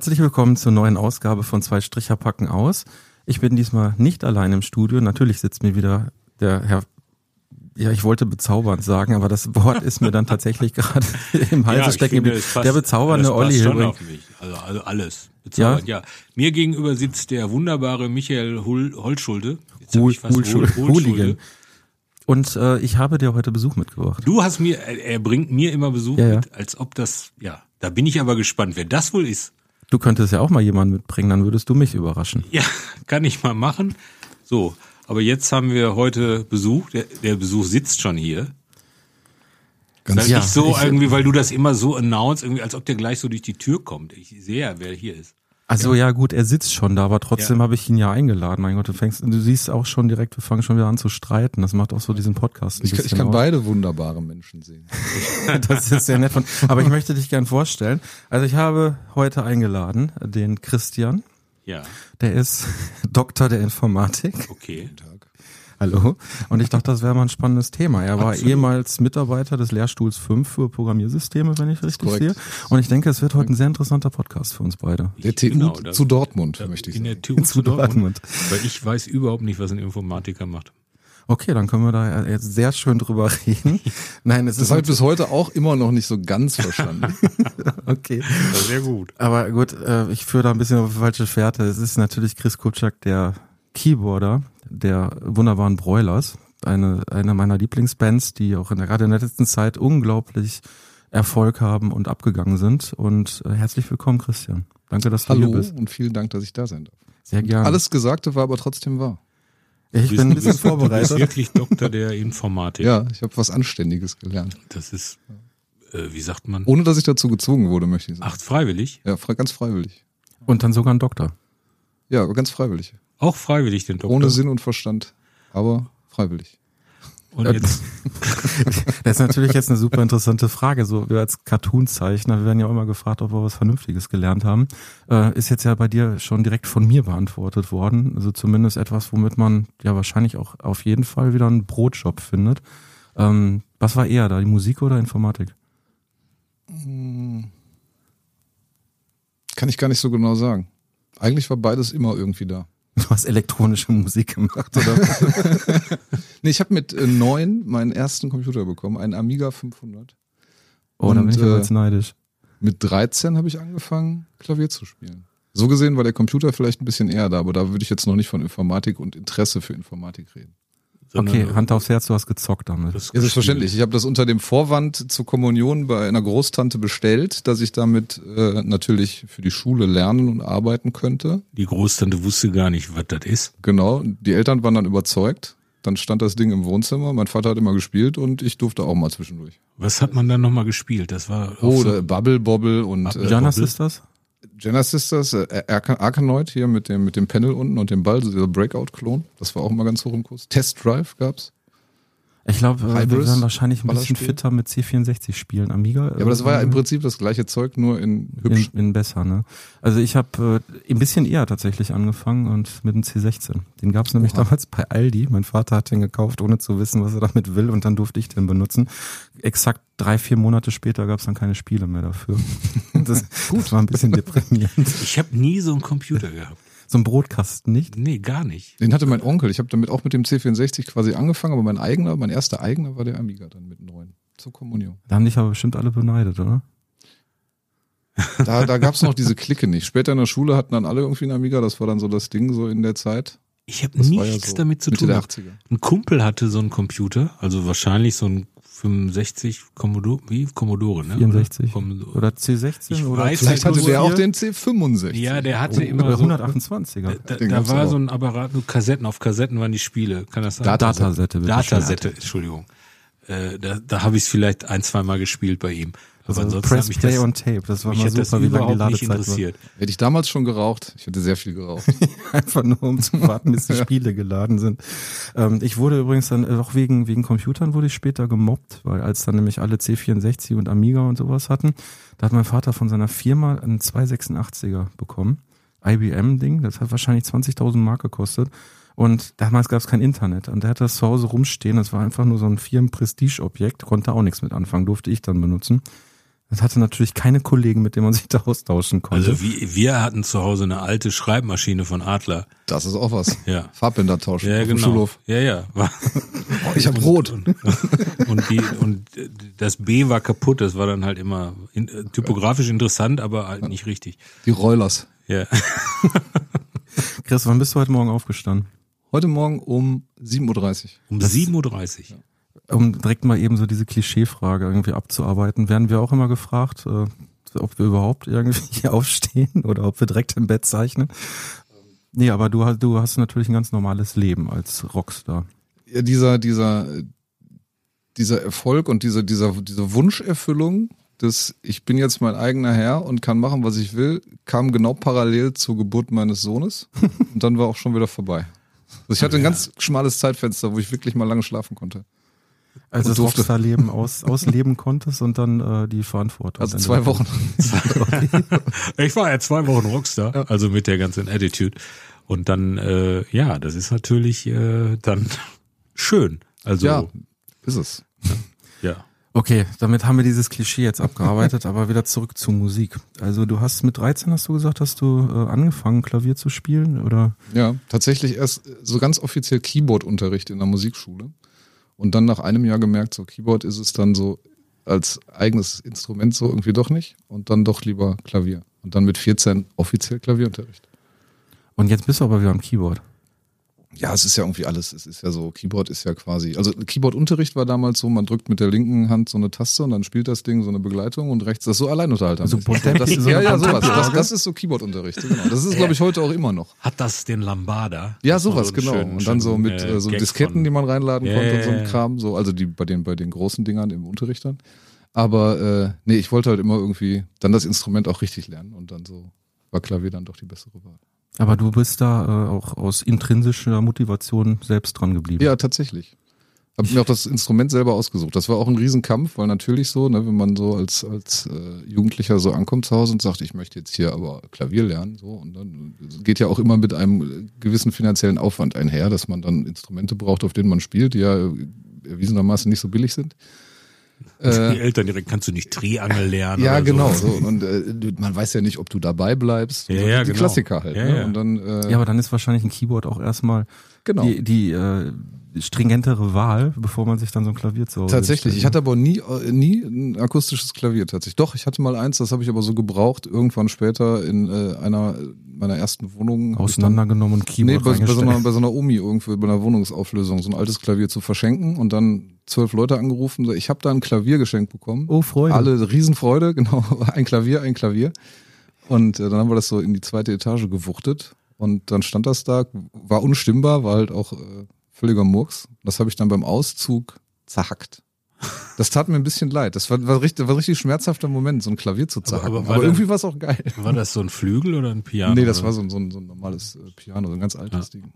Herzlich willkommen zur neuen Ausgabe von Zwei Stricher packen aus. Ich bin diesmal nicht allein im Studio. Natürlich sitzt mir wieder der Herr ja, ich wollte bezaubernd sagen, aber das Wort ist mir dann tatsächlich gerade im Hals Ja, stecken geblieben. Der bezaubernde Olli schon auf mich. Also, also alles. Bezaubernd, ja? Mir gegenüber sitzt der wunderbare Michael Hul Holtschulte. Jetzt Hul- ich fast. Hooligan. Und äh, ich habe dir heute Besuch mitgebracht. Du hast mir, er bringt mir immer Besuch Ja, ja. mit, als ob das, ja, da bin ich aber gespannt, wer das wohl ist. Du könntest ja auch mal jemanden mitbringen, dann würdest du mich überraschen. Ja, kann ich mal machen. So, aber jetzt haben wir heute Besuch. Der, der Besuch sitzt schon hier. Ganz ja, nicht so ich- irgendwie, weil du das immer so announced, irgendwie, als ob der gleich so durch die Tür kommt. Ich sehe ja, wer hier ist. Also ja. gut, er sitzt schon da, aber trotzdem Ja. habe ich ihn ja eingeladen. Mein Gott, du fängst, du siehst auch schon direkt, wir fangen schon wieder an zu streiten. Das macht auch so diesen Podcast ein Ich kann, ich bisschen kann aus. beide wunderbare Menschen sehen. Das ist sehr nett von. Aber ich möchte dich gern vorstellen. Also ich habe heute eingeladen den Christian. Ja, Der ist Doktor der Informatik. okay. Hallo. Und ich dachte, das wäre mal ein spannennes Thema. Er war Absolut. ehemals Mitarbeiter des Lehrstuhls 5 für Programmiersysteme, wenn ich richtig sehe. Und ich denke, es wird heute ein sehr interessanter Podcast für uns beide. Der TU Genau, zu Dortmund, möchte ich In sagen. der TU zu Dortmund. Dortmund. Weil ich weiß überhaupt nicht, was ein Informatiker macht. Okay, dann können wir da jetzt sehr schön drüber reden. Nein, es Das ist habe ich bis heute auch immer noch nicht so ganz verstanden. okay. Sehr gut. Aber gut, äh, ich führe da ein bisschen auf die falsche Fährte. Es ist natürlich Chris Kutschak, der Keyboarder der wunderbaren Broilers. Eine, eine meiner Lieblingsbands, die auch in der, gerade in der letzten Zeit unglaublich Erfolg haben und abgegangen sind. Und äh, herzlich willkommen, Christian. Danke, dass du Hallo hier bist. und vielen Dank, dass ich da sein darf. Sehr gerne. Alles Gesagte war aber trotzdem wahr. ich bin ein bisschen Du bist vorbereitet. wirklich Doktor der Informatik. Ja, ich habe was Anständiges gelernt. Das ist, äh, wie sagt man? Ohne dass ich dazu gezwungen wurde, möchte ich sagen. Ach, freiwillig? Ja, fre- ganz freiwillig. Und dann sogar ein Doktor. Ja, aber ganz freiwillig. Auch freiwillig den Doktor. Ohne Sinn und Verstand. Aber freiwillig. Und jetzt, Das ist natürlich jetzt eine super interessante Frage. So, wir als Cartoon-Zeichner, wir werden ja auch immer gefragt, ob wir was Vernünftiges gelernt haben. Äh, ist jetzt ja bei dir schon direkt von mir beantwortet worden. Also zumindest etwas, womit man ja wahrscheinlich auch auf jeden Fall wieder einen Brotjob findet. Ähm, was war eher da, die Musik oder Informatik? Kann ich gar nicht so genau sagen. Eigentlich war beides immer irgendwie da. Du hast elektronische Musik gemacht, oder? Nee, ich habe mit äh, neun meinen ersten Computer bekommen, einen Amiga 500. Oh, da bin ich aber äh, jetzt neidisch. Mit 13 habe ich angefangen, Klavier zu spielen. So gesehen war der Computer vielleicht ein bisschen eher da, aber da würde ich jetzt noch nicht von Informatik und Interesse für Informatik reden. Okay, sondern Hand aufs Herz, du hast gezockt damit. das Ja, selbstverständlich. Ich habe das unter dem Vorwand zur Kommunion bei einer Großtante bestellt, dass ich damit äh, natürlich für die Schule lernen und arbeiten könnte. Die Großtante wusste gar nicht, was das ist. Genau. Die Eltern waren dann überzeugt. Dann stand das Ding im Wohnzimmer. Mein Vater hat immer gespielt und ich durfte auch mal zwischendurch. Was hat man dann nochmal gespielt? Das war Oh, so, Bubble Bobble und äh, Jana Bobble? Sisters? Jenna Sisters, äh, Arkanoid hier mit dem, mit dem Panel unten und dem Ball, so dieser Breakout-Klon. Das war auch immer ganz hoch im Kurs. Test Drive gab's. Ich glaube, wir Hybris, werden wahrscheinlich ein bisschen fitter mit C64 spielen. Amiga? Ja, aber das war ja im Prinzip das gleiche Zeug, nur in hübsch. In, in besser, ne? Also ich habe äh, ein bisschen eher tatsächlich angefangen und mit dem C16. Den gab es nämlich Oha. damals bei Aldi. Mein Vater hat den gekauft, ohne zu wissen, was er damit will und dann durfte ich den benutzen. Exakt drei, vier Monate später gab es dann keine Spiele mehr dafür. Das, das war ein bisschen deprimierend. Ich habe nie so einen Computer gehabt. So ein Brotkasten nicht? Nee, gar nicht. Den hatte mein Onkel. Ich habe damit auch mit dem C64 quasi angefangen, aber mein eigener, mein erster eigener war der Amiga dann mit neun. Zur Kommunion. Da haben dich aber bestimmt alle beneidet, oder? Da, da gab's noch diese Clique nicht. Später in der Schule hatten dann alle irgendwie einen Amiga. Das war dann so das Ding so in der Zeit. Ich habe nichts ja so damit zu Mitte tun der gehabt. 80er. Ein Kumpel hatte so einen Computer, also wahrscheinlich so ein 65 Commodore, wie Commodore, ne? 64 Commodore. oder C16 Ich oder weiß Vielleicht hatte der auch 4? den C65. Ja, der hatte oder immer so. 128er. Da, da war so ein Apparat, nur Kassetten, auf Kassetten waren die Spiele. Kann das sein? Datasette. bitte. Datasette, Entschuldigung. äh, da, da habe ich es vielleicht ein, zwei Mal gespielt bei ihm. Aber also Press Play on Tape, das war mal super, wie lange die Ladezeit interessiert. War. Hätte ich damals schon geraucht, ich hätte sehr viel geraucht. Einfach nur um zu warten, bis die Spiele geladen sind. Ähm, ich wurde übrigens dann äh, auch wegen, wegen Computern wurde ich später gemobbt, weil als dann nämlich alle C64 und Amiga und sowas hatten, da hat mein Vater von seiner Firma einen 286er bekommen. IBM-Ding, das hat wahrscheinlich 20.000 Mark gekostet. Und damals gab es kein Internet. Und der hatte das zu Hause rumstehen. Das war einfach nur so ein Firmen-Prestige-Objekt, konnte auch nichts mit anfangen, durfte ich dann benutzen. Das hatte natürlich keine Kollegen, mit denen man sich da austauschen konnte. Also wie, wir hatten zu Hause eine alte Schreibmaschine von Adler. Das ist auch was. Ja. Farbbänder tauschen ja, auf genau. dem Schulhof. Ja, ja. oh, ich habe rot. Und, und, die, und das B war kaputt. Das war dann halt immer in, typografisch interessant, aber halt nicht richtig. Die Rollers. Ja. Chris, wann bist du heute Morgen aufgestanden? Heute Morgen um 7.30 Uhr. Um 7.30 Uhr. Ja um direkt mal eben so diese Klischeefrage irgendwie abzuarbeiten, werden wir auch immer gefragt, äh, ob wir überhaupt irgendwie aufstehen oder ob wir direkt im Bett zeichnen. Nee, aber du, du hast natürlich ein ganz normales Leben als Rockstar. Ja, dieser, dieser, dieser Erfolg und diese, dieser, diese Wunscherfüllung, dass ich bin jetzt mein eigener Herr und kann machen, was ich will, kam genau parallel zur Geburt meines Sohnes. und dann war auch schon wieder vorbei. Also ich hatte ein ganz schmales Zeitfenster, wo ich wirklich mal lange schlafen konnte. Als du das Rockstar-Leben aus, ausleben konntest und dann äh, die Verantwortung. Also zwei Wochen. ich war ja zwei Wochen Rockstar, ja. also mit der ganzen Attitude. Und dann, äh, ja, das ist natürlich äh, dann schön. Also ja, ist es. Ja. Okay, damit haben wir dieses Klischee jetzt abgearbeitet, aber wieder zurück zur Musik. Also du hast mit 13, hast du gesagt, hast du äh, angefangen, Klavier zu spielen, oder? Ja, tatsächlich erst so ganz offiziell Keyboard-Unterricht in der Musikschule. Und dann nach einem Jahr gemerkt, so Keyboard ist es dann so als eigenes Instrument so irgendwie doch nicht und dann doch lieber Klavier. Und dann mit 14 offiziell Klavierunterricht. Und jetzt bist du aber wieder am Keyboard. Ja, es ist ja irgendwie alles. Es ist ja so, Keyboard ist ja quasi, also Keyboard-Unterricht war damals so, man drückt mit der linken Hand so eine Taste und dann spielt das Ding so eine Begleitung und rechts das so Alleinunterhalter. So das so ja, ja, sowas. Das, das ist so Keyboard-Unterricht, genau. Das ist, glaube ich, heute auch immer noch. Hat das den Lambada? Ja, sowas, so genau. Schönen, und dann so mit äh, so Gag Disketten, von, die man reinladen yeah, konnte und so ein Kram, so, also die bei den, bei den großen Dingern im Unterricht dann. Aber äh, nee, ich wollte halt immer irgendwie dann das Instrument auch richtig lernen und dann so war Klavier dann doch die bessere Wahl. Aber du bist da äh, auch aus intrinsischer Motivation selbst dran geblieben. Ja, tatsächlich. Habe mir auch das Instrument selber ausgesucht. Das war auch ein Riesenkampf, weil natürlich so, ne, wenn man so als, als äh, Jugendlicher so ankommt zu Hause und sagt, ich möchte jetzt hier aber Klavier lernen, so, und dann geht ja auch immer mit einem gewissen finanziellen Aufwand einher, dass man dann Instrumente braucht, auf denen man spielt, die ja erwiesenermaßen nicht so billig sind. Die äh, Eltern direkt, kannst du nicht Triangel lernen? Ja, genau. So. Und äh, man weiß ja nicht, ob du dabei bleibst. Ja, ja, die genau. Klassiker halt. Ja, ne? ja. Und dann, äh, ja, aber dann ist wahrscheinlich ein Keyboard auch erstmal genau. die, die äh, stringentere Wahl, bevor man sich dann so ein Klavier zu Hause Tatsächlich. Ich hatte aber nie, äh, nie ein akustisches Klavier tatsächlich. Doch, ich hatte mal eins, das habe ich aber so gebraucht, irgendwann später in äh, einer meiner ersten Wohnungen. Auseinandergenommen und Keyboard Nee, bei, bei, so einer, bei so einer Omi irgendwie, bei einer Wohnungsauflösung, so ein altes Klavier zu verschenken und dann zwölf Leute angerufen. Ich habe da ein Klavier geschenkt bekommen. Oh, Freude. Alle Riesenfreude, genau. Ein Klavier, ein Klavier. Und äh, dann haben wir das so in die zweite Etage gewuchtet. Und dann stand das da, war unstimmbar, war halt auch äh, völliger Murks. Das habe ich dann beim Auszug zerhackt. Das tat mir ein bisschen leid. Das war, war, richtig, war richtig schmerzhafter Moment, so ein Klavier zu zerhacken. Aber, aber aber irgendwie war es auch geil. War das so ein Flügel oder ein Piano? Nee, das oder? war so ein, so ein, so ein normales äh, Piano, so ein ganz altes Ding.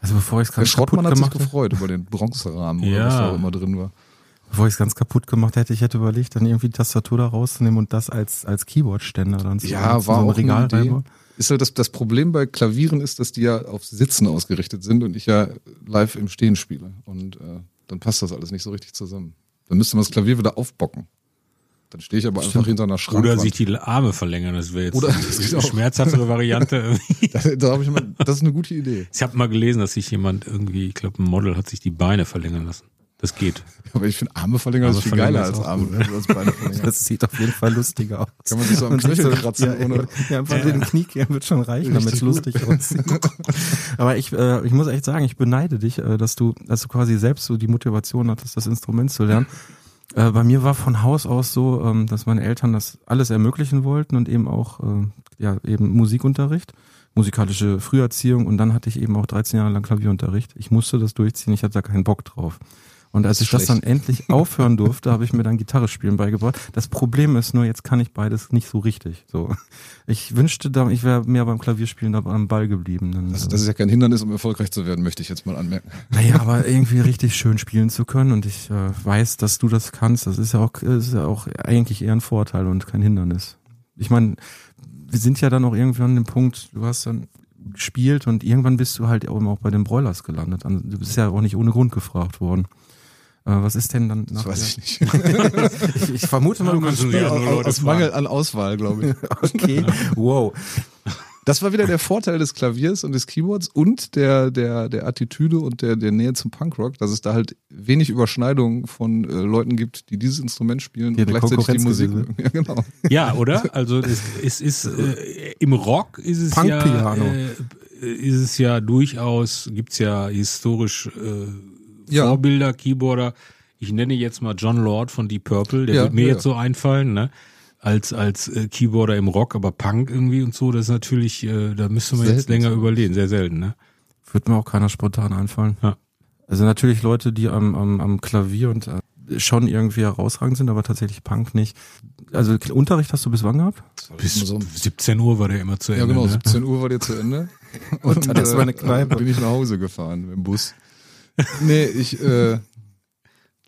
Also bevor ich es Der ganz kaputt Schrottmann hat sich gemacht gefreut über den Bronzerahmen oder Ja. was da auch immer drin war. bevor ich es ganz kaputt gemacht hätte, ich hätte überlegt, dann irgendwie die Tastatur da rauszunehmen und das als als Keyboardständer dann zu Ja, zu war so auch eine Idee. Ist halt das, das Problem bei Klavieren ist, dass die ja auf Sitzen ausgerichtet sind und ich ja live im Stehen spiele. Und äh, dann passt das alles nicht so richtig zusammen. Dann müsste man das Klavier wieder aufbocken. Dann stehe ich aber einfach Stimmt. hinter einer Schrankwand. Oder sich die Arme verlängern, das wäre jetzt Oder- eine das geht auch. schmerzhaftere Variante. da, da hab ich mal, das ist eine gute Idee. Ich habe mal gelesen, dass sich jemand irgendwie, ich glaube, ein Model hat sich die Beine verlängern lassen. Das geht. Aber ich finde Arme verlängern ist viel geiler verlängern als Arme, gut. als Beine verlängern. Das sieht auf jeden Fall lustiger aus. Kann man sich so am Knöchel kratzen, ja, ohne- ja, einfach den Kniekern wird schon reichen, damit es lustig aussieht. Aber ich, äh, ich muss echt sagen, ich beneide dich, äh, dass du, dass du quasi selbst so die Motivation hattest, das Instrument zu lernen. Äh, bei mir war von Haus aus so, ähm, dass meine Eltern das alles ermöglichen wollten und eben auch, äh, ja, eben Musikunterricht, musikalische Früherziehung und dann hatte ich eben auch 13 Jahre lang Klavierunterricht. Ich musste das durchziehen, ich hatte da keinen Bock drauf. Und als ich das dann endlich aufhören durfte, habe ich mir dann Gitarre spielen beigebracht. Das Problem ist nur, jetzt kann ich beides nicht so richtig. So, ich wünschte, da ich wäre mehr beim Klavierspielen da am Ball geblieben. Dann, Also das ist ja kein Hindernis, um erfolgreich zu werden, möchte ich jetzt mal anmerken. naja, aber irgendwie richtig schön spielen zu können und ich äh, weiß, dass du das kannst, das ist ja auch, ist ja auch eigentlich eher ein Vorteil und kein Hindernis. Ich meine, wir sind ja dann auch irgendwie an dem Punkt, du hast dann gespielt und irgendwann bist du halt auch bei den Broilers gelandet. Also, Du bist ja auch nicht ohne Grund gefragt worden. Äh, was ist denn dann Das weiß ich nicht. ich, ich vermute mal, du kannst ja nur Leute Aus Mangel an Auswahl, glaube ich. Okay, wow. Das war wieder der Vorteil des Klaviers und des Keyboards und der, der, der Attitüde und der, der Nähe zum Punkrock, dass es da halt wenig Überschneidungen von äh, Leuten gibt, die dieses Instrument spielen Ja, und gleichzeitig die Musik. Ja, genau. Ja, oder? Also es, es ist äh, im Rock ist es ja Punkpiano. äh, ist es ja durchaus gibt's ja historisch äh, Ja. Vorbilder, Keyboarder. Ich nenne jetzt mal John Lord von Deep Purple, der Ja, wird mir ja, jetzt so einfallen, ne? Als als äh, Keyboarder im Rock, aber Punk irgendwie und so, das ist natürlich, äh, da müsste man jetzt Selten länger so. überlegen, sehr selten, ne? Wird mir auch keiner spontan einfallen. Ja. Also natürlich Leute, die am, am, am Klavier und äh, schon irgendwie herausragend sind, aber tatsächlich Punk nicht. Also Unterricht hast du bis wann gehabt? Bis so- 17 Uhr war der immer zu Ja, Ende. genau, ne? 17 Uhr war der zu Ende. Und, dann ist meine Kneipe. bin ich nach Hause gefahren dem Bus. Nee, ich, äh,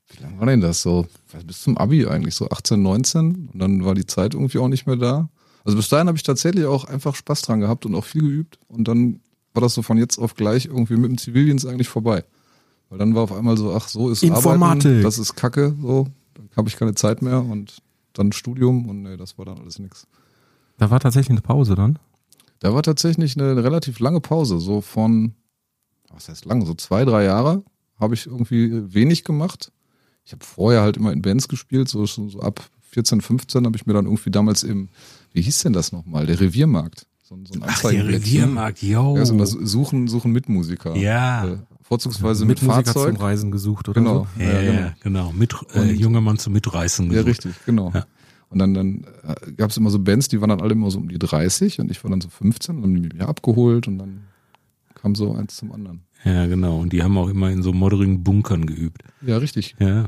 wie lange war denn das so? Bis zum Abi eigentlich, so 18, 19. Und dann war die Zeit irgendwie auch nicht mehr da. Also bis dahin habe ich tatsächlich auch einfach Spaß dran gehabt und auch viel geübt. Und dann war das so von jetzt auf gleich irgendwie mit dem Zivildienst eigentlich vorbei. Weil dann war auf einmal so, ach, so ist Informatik. Arbeiten, das ist Kacke, so. Dann habe ich keine Zeit mehr und dann Studium und nee, das war dann alles nix. Da war tatsächlich eine Pause dann. Da war tatsächlich eine relativ lange Pause, so von, was heißt lang, so zwei, drei Jahre habe ich irgendwie wenig gemacht. Ich habe vorher halt immer in Bands gespielt, so, so ab 14, 15 habe ich mir dann irgendwie damals im, wie hieß denn das nochmal, der Reviermarkt. So, ein- so ein Ach, der Anzeigenblättchen. Reviermarkt, yo. Ja, so das Suchen, Suchen Mitmusiker. Ja. Äh, vorzugsweise mit, mit Musiker Fahrzeug. zum Reisen gesucht oder Genau. so. Ja, Ja, ja, genau. genau. Mit, äh, junger Mann zum Mitreißen. Ja, gesucht. richtig, genau. Ja. Und dann, dann äh, gab es immer so Bands, die waren dann alle immer so um die 30 und ich war dann so 15 und dann haben die mich abgeholt und dann kam so eins zum anderen. Ja, genau. Und die haben auch immer in so modderigen Bunkern geübt. Ja, richtig. Ja,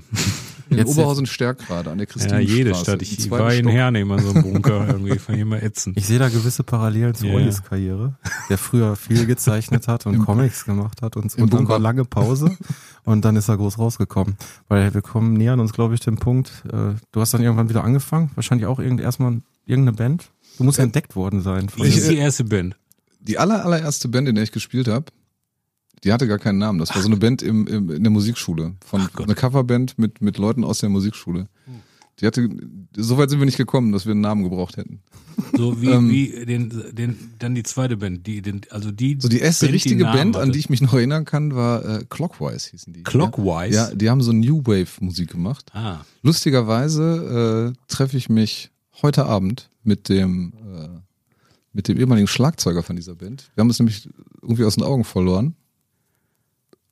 In Jetzt- Oberhausen Stärkrade an der ja Christine jede Stadt. Ich war in Herne immer so einem Bunker. irgendwie fand ich immer ätzend. Ich sehe da gewisse Parallelen zu Ja. Ollis Karriere, der früher viel gezeichnet hat und Comics gemacht hat und so. im Und dann war lange Pause und dann ist er groß rausgekommen. Weil wir kommen nähern uns, glaube ich, dem Punkt, äh, du hast dann irgendwann wieder angefangen, wahrscheinlich auch irgend, erstmal irgendeine Band. Du musst ja entdeckt worden sein. von- Das Ich- ist die erste Band. Die aller, allererste Band, in der ich gespielt habe, die hatte gar keinen Namen. Das war so eine Band im, im, in der Musikschule. Von, eine Coverband mit, mit Leuten aus der Musikschule. Die hatte, so weit sind wir nicht gekommen, dass wir einen Namen gebraucht hätten. So wie, Ähm. wie den, den, dann die zweite Band. Die, den, also die, So die erste Band, richtige Namen Band, an hatte. die ich mich noch erinnern kann, war äh, Clockwise hießen die. Clockwise? Ja, die haben so New Wave Musik gemacht. Ah, Lustigerweise äh, treffe ich mich heute Abend mit dem äh, mit dem ehemaligen Schlagzeuger von dieser Band. Wir haben es nämlich irgendwie aus den Augen verloren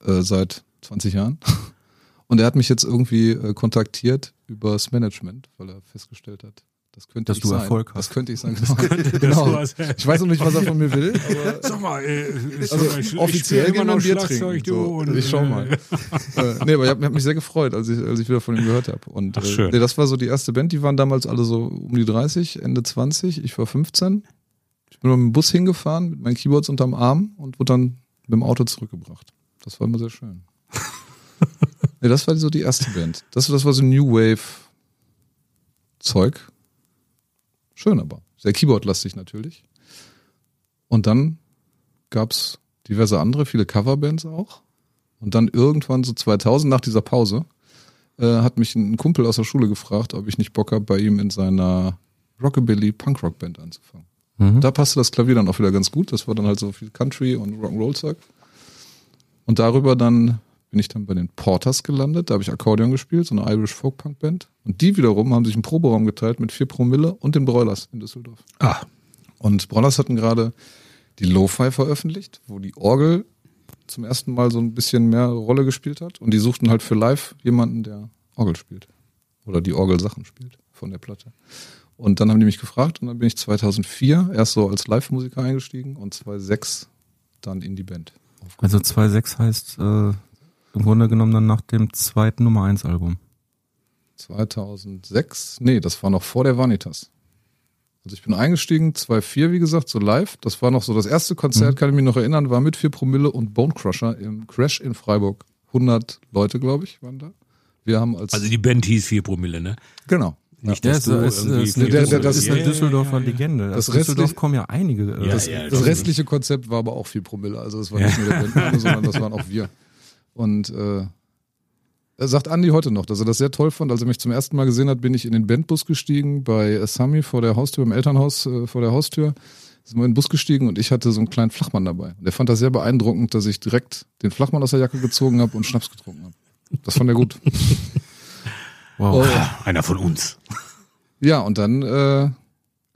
äh, seit 20 Jahren. Und er hat mich jetzt irgendwie äh, kontaktiert übers Management, weil er festgestellt hat, das könnte Dass ich du sein. Erfolg hast. Das könnte ich sein. Genau. das genau. Ich weiß noch nicht, was er von mir will, aber Sag mal, äh, also ich- ich offiziell spiel gehen wir ein Bier trinken. So. ich schau äh, mal. äh, nee, aber ich habe hab mich sehr gefreut, als ich, als ich wieder von ihm gehört habe. Und Ach, äh, schön. nee, das war so die erste Band, die waren damals alle so um die 30, Ende 20, ich war 15. Ich bin mit dem Bus hingefahren mit meinen Keyboards unterm Arm und wurde dann mit dem Auto zurückgebracht. Das war immer sehr schön. nee, das war so die erste Band. Das, das war so New Wave Zeug. Schön aber. Sehr Keyboard-lastig natürlich. Und dann gab's diverse andere, viele Coverbands auch. Und dann irgendwann so 2000, nach dieser Pause, äh, hat mich ein Kumpel aus der Schule gefragt, ob ich nicht Bock habe, bei ihm in seiner Rockabilly Punkrock Band anzufangen. Mhm. Da passte das Klavier dann auch wieder ganz gut. Das war dann halt so viel Country und Rock'n'Roll Zeug. Und darüber dann bin ich dann bei den Porters gelandet. Da habe ich Akkordeon gespielt, so eine Irish Folk Punk Band. Und die wiederum haben sich einen Proberaum geteilt mit vier Promille und den Broilers in Düsseldorf. Ah, Und Broilers hatten gerade die Lo-Fi veröffentlicht, wo die Orgel zum ersten Mal so ein bisschen mehr Rolle gespielt hat. Und die suchten halt für live jemanden, der Orgel spielt. Oder die Orgelsachen spielt von der Platte. Und dann haben die mich gefragt und dann bin ich 2004 erst so als Live-Musiker eingestiegen und 2006 dann in die Band. Also 2.6 heißt, äh, im Grunde genommen dann nach dem zweiten Nummer 1 Album. 2006? Nee, das war noch vor der Vanitas. Also ich bin eingestiegen, 2.4, wie gesagt, so live. Das war noch so das erste Konzert, mhm. kann ich mich noch erinnern, war mit 4 Promille und Bone Crusher im Crash in Freiburg. 100 Leute, glaube ich, waren da. Wir haben als also die Band hieß 4 Promille, ne? Genau. Nicht, ja, du ist, ist, eine, der, der, das ist eine Düsseldorfer ja, ja, Legende. Das, das Düsseldorf kommen ja einige. Äh, das, das restliche Konzept war aber auch 4 Promille. Also es war nicht nur der Band, sondern das waren auch wir. Und äh, sagt Andi heute noch, dass er das sehr toll fand. Als er mich zum ersten Mal gesehen hat, bin ich in den Bandbus gestiegen bei Sami vor der Haustür, im Elternhaus äh, vor der Haustür. Sind wir in den Bus gestiegen und ich hatte so einen kleinen Flachmann dabei. Der fand das sehr beeindruckend, dass ich direkt den Flachmann aus der Jacke gezogen habe und Schnaps getrunken habe. Das fand er gut. wow. Oh. Einer von uns. Ja, und dann, äh,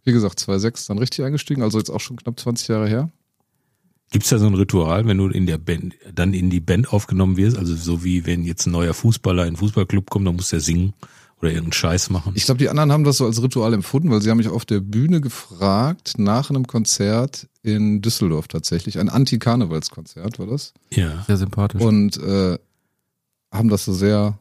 wie gesagt, 2.6 dann richtig eingestiegen, also jetzt auch schon knapp 20 Jahre her. Gibt es da so ein Ritual, wenn du in der Band, dann in die Band aufgenommen wirst? Also so wie wenn jetzt ein neuer Fußballer in den Fußballclub kommt, dann muss der singen oder irgendeinen Scheiß machen. Ich glaube, die anderen haben das so als Ritual empfunden, weil sie haben mich auf der Bühne gefragt, nach einem Konzert in Düsseldorf tatsächlich, ein Anti-Karnevalskonzert war das. Ja. Sehr sympathisch. Und äh, haben das so sehr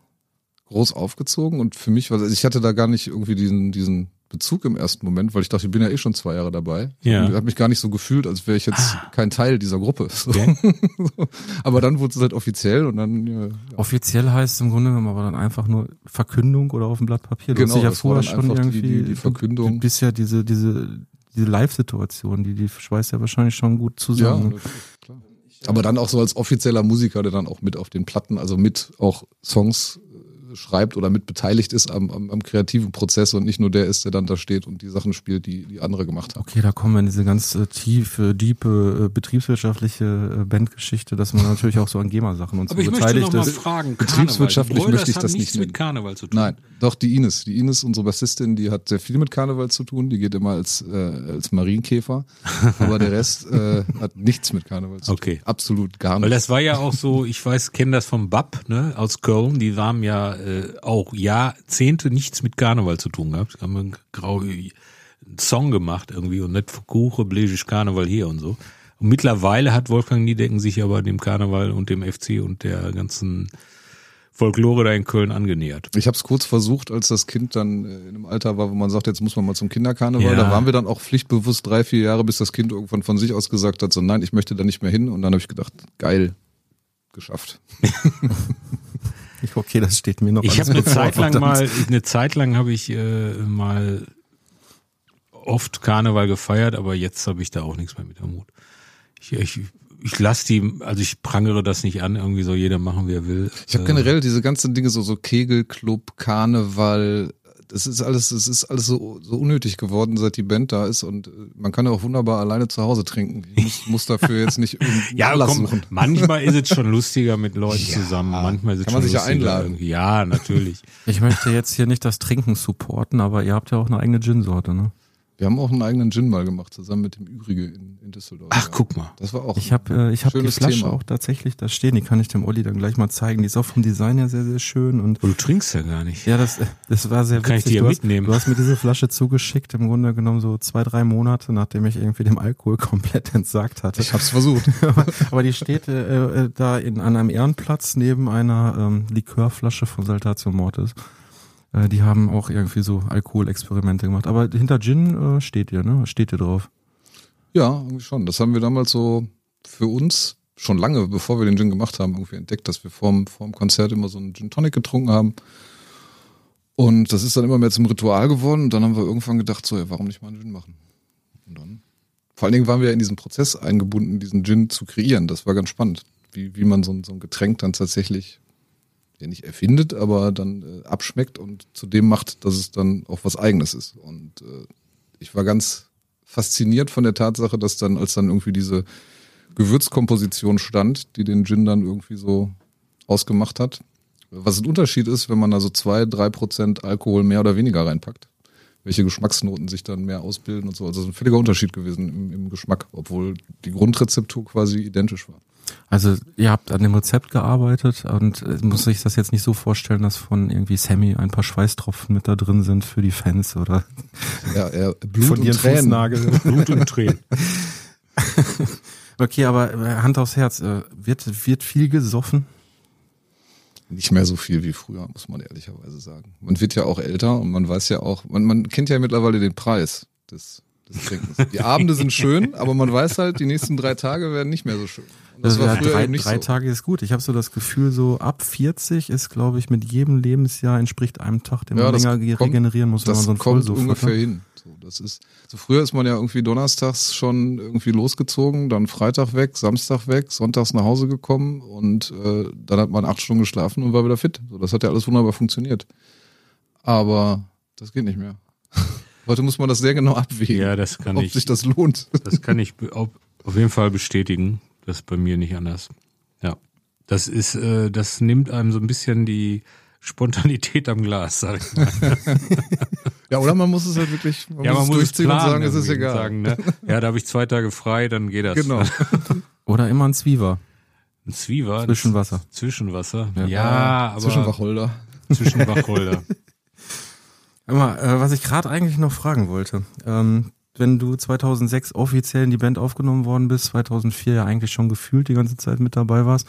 groß aufgezogen und für mich war also ich hatte da gar nicht irgendwie diesen, diesen Bezug im ersten Moment, weil ich dachte, ich bin ja eh schon zwei Jahre dabei. Ja. Ich habe mich gar nicht so gefühlt, als wäre ich jetzt ah. kein Teil dieser Gruppe. Okay. aber dann wurde es halt offiziell und dann. Ja. Offiziell heißt im Grunde genommen aber dann einfach nur Verkündung oder auf dem Blatt Papier. Du genau, hast ja vorher schon irgendwie die, die, die Verkündung. bisher diese diese diese Live-Situation, die die schweißt ja wahrscheinlich schon gut zusammen. Ja, klar. Aber dann auch so als offizieller Musiker, der dann auch mit auf den Platten, also mit auch Songs schreibt oder mit beteiligt ist am, am, am, kreativen Prozess und nicht nur der ist, der dann da steht und die Sachen spielt, die die andere gemacht haben. Okay, da kommen wir in diese ganz äh, tiefe, diepe, äh, betriebswirtschaftliche äh, Bandgeschichte, dass man natürlich auch so an GEMA-Sachen und Aber so ich beteiligt möchte noch mal ist. Fragen, Betriebswirtschaftlich möchte ich das nicht mit Karneval zu tun. Nein, doch die Ines. Die Ines, unsere Bassistin, die hat sehr viel mit Karneval zu tun. Die geht immer als, äh, als Marienkäfer. Aber der Rest äh, hat nichts mit Karneval zu okay. tun. Absolut gar nicht. Weil das war ja auch so, ich weiß, kenne das vom BAP, ne, aus Köln. Die waren ja äh, auch Jahrzehnte nichts mit Karneval zu tun gehabt. Haben einen grau einen Song gemacht irgendwie und nicht Kuche, bläsisch Karneval hier und so. Und mittlerweile hat Wolfgang Niedecken sich aber dem Karneval und dem FC und der ganzen Folklore da in Köln angenähert. Ich habe es kurz versucht, als das Kind dann äh, in einem Alter war, wo man sagt, jetzt muss man mal zum Kinderkarneval. Ja. Da waren wir dann auch pflichtbewusst drei, vier Jahre, bis das Kind irgendwann von sich aus gesagt hat, so nein, ich möchte da nicht mehr hin. Und dann habe ich gedacht, geil, geschafft. okay, das steht mir noch. Ich habe eine Zeit lang mal, eine Zeit lang habe ich äh, mal oft Karneval gefeiert, aber jetzt habe ich da auch nichts mehr mit am Hut. Ich, ich, ich lasse die, also ich prangere das nicht an, irgendwie so jeder machen, wie er will. Ich habe generell diese ganzen Dinge so so Kegelclub, Karneval, es ist alles, es ist alles so, so unnötig geworden, seit die Band da ist und äh, man kann ja auch wunderbar alleine zu Hause trinken. Ich muss, muss dafür jetzt nicht ja, komm, suchen. Manchmal ist es schon lustiger mit Leuten ja, zusammen. Manchmal ist es kann man sich ja einladen. Irgendwie. Ja, natürlich. Ich möchte jetzt hier nicht das Trinken supporten, aber ihr habt ja auch eine eigene Gin-Sorte, ne? Wir haben auch einen eigenen Gin mal gemacht, zusammen mit dem Übrige in, in Düsseldorf. Ach, guck mal. Das war auch Ich habe äh, ich hab die Flasche Thema. auch tatsächlich da stehen, die kann ich dem Olli dann gleich mal zeigen. Die ist auch vom Design her sehr, sehr schön. Und Aber du trinkst ja gar nicht. Ja, das, das war sehr kann witzig. Ich die ja du, mitnehmen. Hast, du hast mir diese Flasche zugeschickt, im Grunde genommen so zwei, drei Monate, nachdem ich irgendwie dem Alkohol komplett entsagt hatte. Ich hab's versucht. Aber die steht äh, äh, da in, an einem Ehrenplatz neben einer ähm, Likörflasche von Saltatio Mortis. Äh, die haben auch irgendwie so Alkoholexperimente gemacht. Aber hinter Gin äh, steht ihr, ne? Steht ihr drauf? Ja, irgendwie schon. Das haben wir damals so für uns schon lange, bevor wir den Gin gemacht haben, irgendwie entdeckt, dass wir vorm, vorm Konzert immer so einen Gin Tonic getrunken haben. Und das ist dann immer mehr zum Ritual geworden. Und dann haben wir irgendwann gedacht, so, ja, warum nicht mal einen Gin machen? Und dann. Vor allen Dingen waren wir in diesen Prozess eingebunden, diesen Gin zu kreieren. Das war ganz spannend, wie, wie man so, so ein Getränk dann tatsächlich ja nicht erfindet, aber dann äh, abschmeckt und zu dem macht, dass es dann auch was Eigenes ist. Und äh, ich war ganz fasziniert von der Tatsache, dass dann, als dann irgendwie diese Gewürzkomposition stand, die den Gin dann irgendwie so ausgemacht hat, was ein Unterschied ist, wenn man da so zwei, drei Prozent Alkohol mehr oder weniger reinpackt. Welche Geschmacksnoten sich dann mehr ausbilden und so. Also das ist ein völliger Unterschied gewesen im, im Geschmack, obwohl die Grundrezeptur quasi identisch war. Also ihr habt an dem Rezept gearbeitet und äh, muss sich das jetzt nicht so vorstellen, dass von irgendwie Sammy ein paar Schweißtropfen mit da drin sind für die Fans oder ja, ja, Blut von und Tränen. Blut und Tränen. okay, aber äh, Hand aufs Herz, äh, wird, wird viel gesoffen? nicht mehr so viel wie früher, muss man ehrlicherweise sagen. Man wird ja auch älter und man weiß ja auch, man, man kennt ja mittlerweile den Preis des, des Trinkens. Die Abende sind schön, aber man weiß halt, die nächsten drei Tage werden nicht mehr so schön. Und Das war ja, früher drei, eben nicht drei so. Tage ist gut. Ich habe so das Gefühl, so ab 40 ist, glaube ich, mit jedem Lebensjahr entspricht einem Tag, den Ja, man länger kommt- regenerieren muss, wenn man so ein kommt Vollsuff ungefähr hat. ne? hin. So, das ist, so früher ist man ja irgendwie donnerstags schon irgendwie losgezogen, dann Freitag weg, Samstag weg, sonntags nach Hause gekommen und äh, dann hat man acht Stunden geschlafen und war wieder fit. So, das hat ja alles wunderbar funktioniert. Aber das geht nicht mehr. Heute muss man das sehr genau abwägen, Ja, das kann ob ich. sich das lohnt. Das kann ich be- auf, auf jeden Fall bestätigen. Das ist bei mir nicht anders. Ja. Das ist, äh, das nimmt einem so ein bisschen die Spontanität am Glas, sag ich mal. Ja, oder man muss es halt wirklich man Ja, muss man muss es durchziehen und planen sagen, es ist und egal. Sagen, ne? Ja, da habe ich zwei Tage frei, dann geht das. Genau. Oder immer ein Zwiever. Ein Zwiever. Zwischenwasser. Zwischenwasser. Ja. Ja, aber Zwischen Wacholder. mal, äh, was ich gerade eigentlich noch fragen wollte. Ähm, wenn du 2006 offiziell in die Band aufgenommen worden bist, 2004 ja eigentlich schon gefühlt die ganze Zeit mit dabei warst,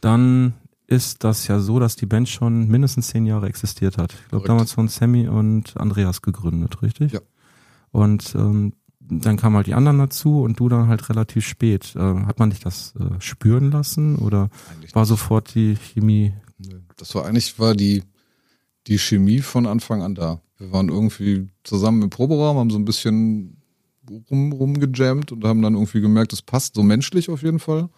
dann ist das ja so, dass die Band schon mindestens zehn Jahre existiert hat. Ich glaube, damals von Sammy und Andreas gegründet, richtig? Ja. Und ähm, dann kamen halt die anderen dazu und du dann halt relativ spät. Äh, hat man dich das äh, spüren lassen oder Eigentlich war sofort die Chemie? Das war eigentlich war die die Chemie von Anfang an da. Wir waren irgendwie zusammen im Proberaum, haben so ein bisschen rum, rumgejammt und haben dann irgendwie gemerkt, es passt so menschlich auf jeden Fall.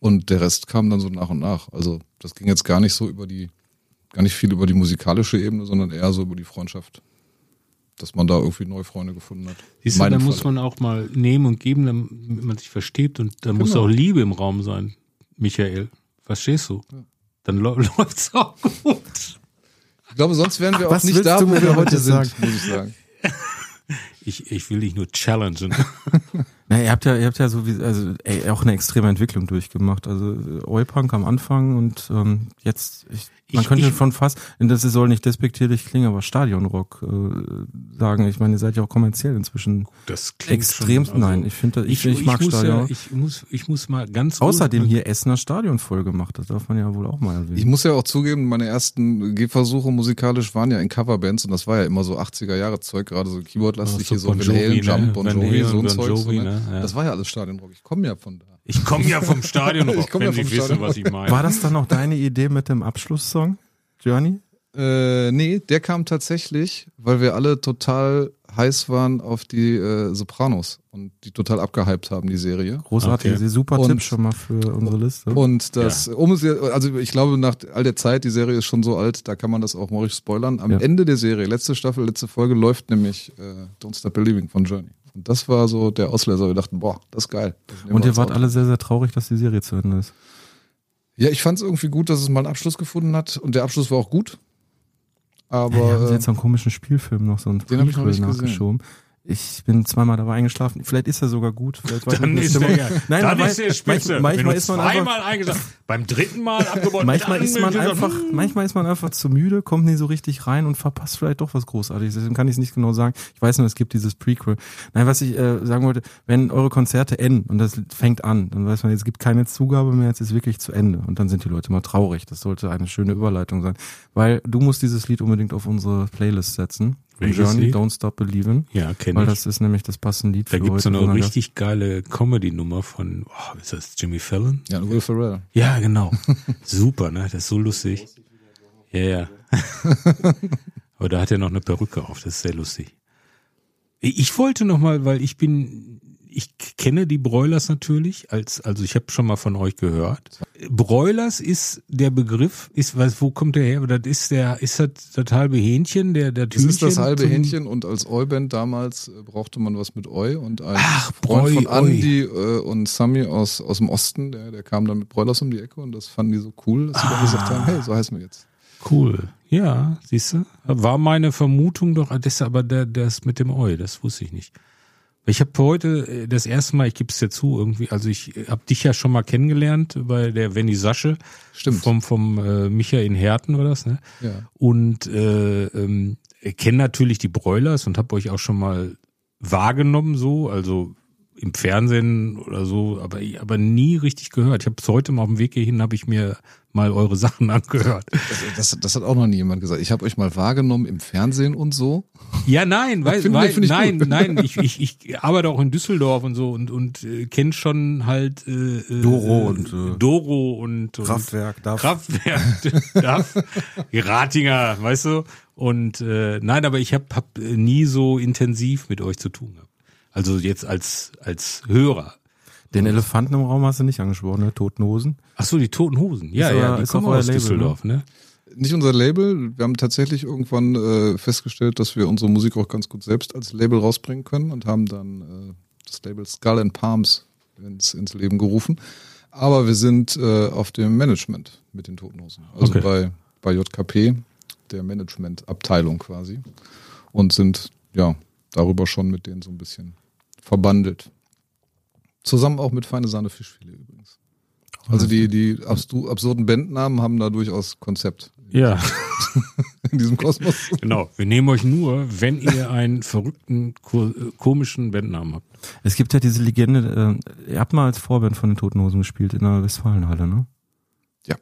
Und der Rest kam dann so nach und nach. Also das ging jetzt gar nicht so über die, gar nicht viel über die musikalische Ebene, sondern eher so über die Freundschaft. Dass man da irgendwie neue Freunde gefunden hat. Siehst du, da muss man auch mal nehmen und geben, damit man sich versteht und da muss Genau. auch Liebe im Raum sein, Michael. Verstehst du? Dann läu- läuft's auch gut. Ich glaube, sonst wären wir Ach, auch was nicht da, wo wir heute sind, sagen? muss ich sagen. Ich, ich will dich nur challengen. Na, ihr habt ja, ihr habt ja so wie, also ey, auch eine extreme Entwicklung durchgemacht. Also Oilpunk am Anfang und ähm, jetzt, ich, man Ich- könnte ich- schon fast, und das soll nicht despektierlich klingen, aber Stadionrock äh, sagen. Ich meine, ihr seid ja auch kommerziell inzemst Das klingt extrem. schon, also- nein, ich finde, ich, ich, mag muss Stadion. Ja, ich muss, ich muss mal ganz Außerdem ruhig- hier Essener Stadion voll gemacht. Das darf man ja wohl auch mal erwähnen. Ich muss ja auch zugeben, meine ersten Gehversuche musikalisch waren ja in Coverbands und das war ja immer so 80er Jahre Zeug, gerade so Keyboardlastig, hier so Van Jovi, Halen, ne? Jump, Bon Van Jovi, so ein Zeug. Ja. Das war ja alles Stadionrock. Ich komme ja von da. Ich komme ja vom Stadion, Ich komm wenn ja Sie vom wissen, Stadion. was ich meine. War das dann auch deine Idee mit dem Abschlusssong, Journey? Äh, nee, der kam tatsächlich, weil wir alle total heiß waren auf die äh, Sopranos und die total abgehypt haben, die Serie. Großartig, Okay. super Und- Tipp schon mal für unsere Liste. Und das, um es, also ich glaube, nach all der Zeit, die Serie ist schon so alt, da kann man das auch mal ruhig spoilern. Am Ja. Ende der Serie, letzte Staffel, letzte Folge, läuft nämlich äh, Don't Stop Believing von Journey. Und das war so der Auslöser. Wir dachten, boah, das ist geil. Das Und ihr wart alle sehr, sehr traurig, dass die Serie zu Ende ist. Ja, ich fand es irgendwie gut, dass es mal einen Abschluss gefunden hat. Und der Abschluss war auch gut. Aber Ja, haben sie äh, jetzt so einen komischen Spielfilm noch so einen Den Prequel nicht gesehen. Ich bin zweimal dabei eingeschlafen. Vielleicht ist er sogar gut. Vielleicht war Dann ist Stimmung- ja, Nein, dann ist weiß- Spitze. Manchmal, manchmal ist man einfach, zweimal eingeschlafen, beim dritten Mal abgebaut. manchmal ist man einfach, Anmeldung- manchmal ist man einfach zu müde, kommt nicht so richtig rein und verpasst vielleicht doch was Großartiges. Deswegen kann ich es nicht genau sagen. Ich weiß nur, es gibt dieses Prequel. Nein, was ich äh, sagen wollte, wenn eure Konzerte enden und das fängt an, dann weiß man, jetzt gibt keine Zugabe mehr, jetzt ist wirklich zu Ende. Und dann sind die Leute mal traurig. Das sollte eine schöne Überleitung sein. Weil du musst dieses Lied unbedingt auf unsere Playlist setzen. Journey, Lied? Don't Stop Believing. Ja, kenne Weil ich. das ist nämlich das passende Lied Da für gibt's so heute. eine Wunderbar. richtig geile Comedy-Nummer von, oh, ist das Jimmy Fallon? ja, Will Ferrell. Ja, genau. Super, ne? Das ist so lustig. Ja, ja. Aber da hat er noch eine Perücke auf, das ist sehr lustig. Ich wollte noch mal, weil ich bin, ich kenne die Broilers natürlich, als, also ich habe schon mal von euch gehört. Broilers ist der Begriff, ist, was, wo kommt der her? Das ist der, ist das das halbe Hähnchen, der, der Das ist das Tütchen halbe Hähnchen und als Oi-Band damals äh, brauchte man was mit Oi und ein Ach, Freund von Oi, Oi. Andy äh, und Sammy aus, aus dem Osten, der, der kam dann mit Broilers um die Ecke und das fanden die so cool, dass sie dann gesagt haben, hey, so heißen wir jetzt. Cool. Ja, siehst du? War meine Vermutung doch, das aber der, das mit dem Eu, das wusste ich nicht. Ich habe heute äh, das erste Mal, ich gebe es dir zu, irgendwie, also ich habe dich ja schon mal kennengelernt bei der Vernissage Stimmt. vom vom äh, Michael in Herten war das, ne? Ja. Und äh, ähm, kenne natürlich die Broilers und habe euch auch schon mal wahrgenommen so, also im Fernsehen oder so, aber, aber nie richtig gehört. Ich habe es heute mal auf dem Weg hierhin, habe ich mir mal eure Sachen angehört. Das, das, das hat auch noch nie jemand gesagt. Ich habe euch mal wahrgenommen im Fernsehen und so. Ja, nein, weil, Find- weil ich nein, gut. nein, ich, ich, ich arbeite auch in Düsseldorf und so und und äh, kenne schon halt äh, äh, Doro und, äh, Doro und, und Kraftwerk, DAF. Kraftwerk, DAF, Ratinger, weißt du? Und äh, nein, aber ich habe hab äh, nie so intensiv mit euch zu tun gehabt. Also jetzt als als Hörer. Den Elefanten im Raum hast du nicht angesprochen, ne? Toten Hosen. Ach so, die Toten Hosen. Ja, Ist ja, aber- die kommen auch euer aus Label, Düsseldorf, ne? Nicht unser Label. Wir haben tatsächlich irgendwann äh, festgestellt, dass wir unsere Musik auch ganz gut selbst als Label rausbringen können und haben dann äh, das Label Skull and Palms ins, ins Leben gerufen. Aber wir sind äh, auf dem Management mit den Toten Hosen. Also Okay. bei, bei JKP, der Managementabteilung quasi. Und sind ja darüber schon mit denen so ein bisschen verbandelt. Zusammen auch mit Feine Sahne Fischfilet übrigens. Also die, die absurden Bandnamen haben da durchaus Konzept Ja, in diesem Kosmos. genau. Wir nehmen euch nur, wenn ihr einen verrückten, ko komischen Bandnamen habt. Es gibt ja diese Legende, äh, ihr habt mal als Vorband von den Toten Hosen gespielt in der Westfalenhalle, ne? Ja.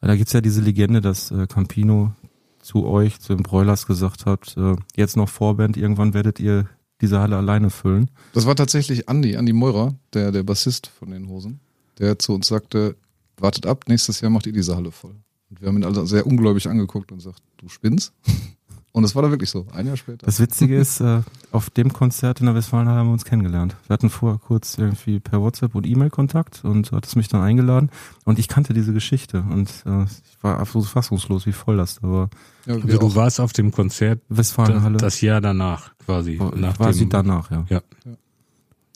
Da gibt's ja diese Legende, dass äh, Campino zu euch, zu den Broilers gesagt hat, äh, jetzt noch Vorband, irgendwann werdet ihr diese Halle alleine füllen. Das war tatsächlich Andi, Andi Meurer, der, der Bassist von den Hosen, der zu uns sagte, wartet ab, nächstes Jahr macht ihr diese Halle voll. Und wir haben ihn also sehr ungläubig angeguckt und gesagt, du spinnst? Und es war da wirklich so, ein Jahr später. Das Witzige ist, äh, auf dem Konzert in der Westfalenhalle haben wir uns kennengelernt. Wir hatten vorher kurz irgendwie per WhatsApp und E-Mail Kontakt und du hattest mich dann eingeladen und ich kannte diese Geschichte und äh, ich war absolut fassungslos, wie voll das da war. ja, Also du warst auf dem Konzert Westfalenhalle. das, das Jahr danach quasi. war nach quasi dem, danach, ja. Ja.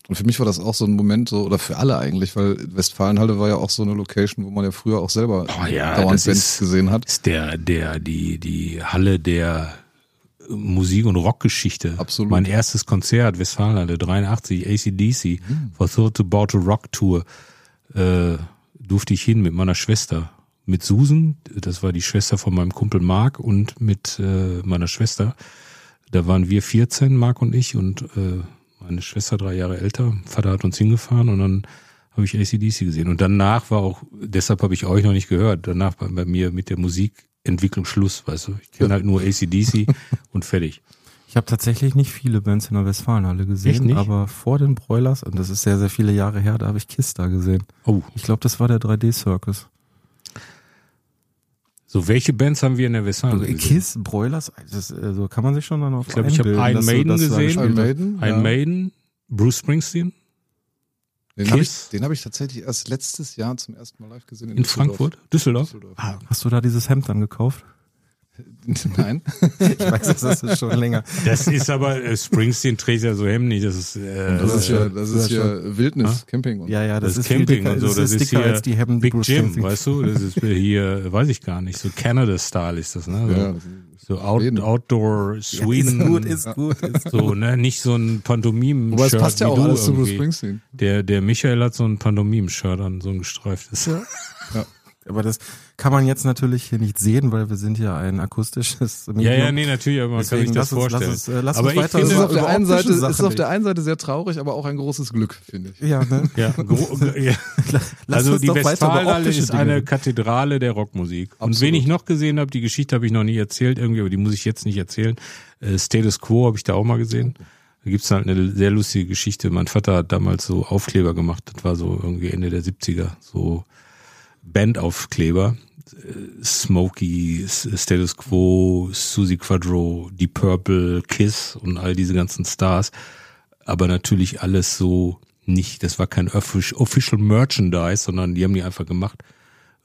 Und für mich war das auch so ein Moment, so, oder für alle eigentlich, weil Westfalenhalle war ja auch so eine Location, wo man ja früher auch selber Oh ja, dauernd das Bands ist- gesehen hat. ist der, der, die, die Halle der Musik- und Rockgeschichte. Absolut. Mein erstes Konzert, Westfalenhalle 83, ACDC, for Thought About a Rock Tour, äh, durfte ich hin mit meiner Schwester. Mit Susan, das war die Schwester von meinem Kumpel Marc und mit äh, meiner Schwester. Da waren wir 14, Marc und ich, und äh, meine Schwester drei Jahre älter. Vater hat uns hingefahren und dann habe ich ACDC gesehen. Und danach war auch, deshalb habe ich euch noch nicht gehört, danach war bei mir mit der Musikentwicklung Schluss, weißt du. Ich kenne halt nur ACDC und fertig. Ich habe tatsächlich nicht viele Bands in der Westfalenhalle gesehen, aber vor den Broilers, und das ist sehr, sehr viele Jahre her, da habe ich Kiss da gesehen. Oh, Ich glaube, das war der 3D-Circus. so welche Bands haben wir in der Westfalen gesehen? Kiss, Broilers, das, also kann man sich schon dann auf Ich glaube, ich habe Iron du Maiden gesehen. Iron hast. Maiden, Iron. Maiden, Bruce Springsteen Den habe ich, den hab ich tatsächlich erst letztes Jahr zum ersten Mal live gesehen. in Düsseldorf. Frankfurt, Düsseldorf. Düsseldorf. Ah, Hast du da dieses Hemd dann gekauft? Nein. Ich weiß, das ist schon länger. das ist aber, äh, Springsteen trägt ja so Hemden nicht, das ist, äh, Das ist ja, das das ist ist ja Wildnis, Camping und Ja, ja, das, das, ist ist Camping dicker, und so, das, das ist ist dicker hier als die Hemden, Big Bruce Jim, weißt du, das ist hier, weiß ich gar nicht, so Canada-Style ist das, ne? So, Ja, so out. Outdoor, Sweden. Ist gut, ist gut. Ist So, ne, nicht so ein pantomim Aber es passt ja auch alles zu Bruce irgendwie. Springsteen. Der, der Michael hat so ein Pantomim-Shirt an, so ein gestreiftes. Aber das kann man jetzt natürlich hier nicht sehen, weil wir sind ja ein akustisches Medium. Ja, ja, nee, natürlich, aber man Deswegen kann sich das lass uns- vorstellen. lass uns, äh, lass aber uns ich weiter Es finde, ist auf der über einen Seite, ist auf der einen Seite sehr traurig, aber auch ein großes Glück, finde ich. Ja, ne? ja, also die über Westfalenhalle ist Dinge eine. Kathedrale der Rockmusik. Und Absolut. wen ich noch gesehen habe, die Geschichte habe ich noch nie erzählt irgendwie, aber die muss ich jetzt nicht erzählen. Äh, Status Quo habe ich da auch mal gesehen. Da gibt's halt eine sehr lustige Geschichte. Mein Vater hat damals so Aufkleber gemacht. Das war so irgendwie Ende der 70er. So Bandaufkleber. Äh, Smokey, Status Quo, Susie Quadro, Deep Purple, Kiss und all diese ganzen Stars. Aber natürlich alles so nicht, das war kein offic- Official Merchandise, sondern die haben die einfach gemacht,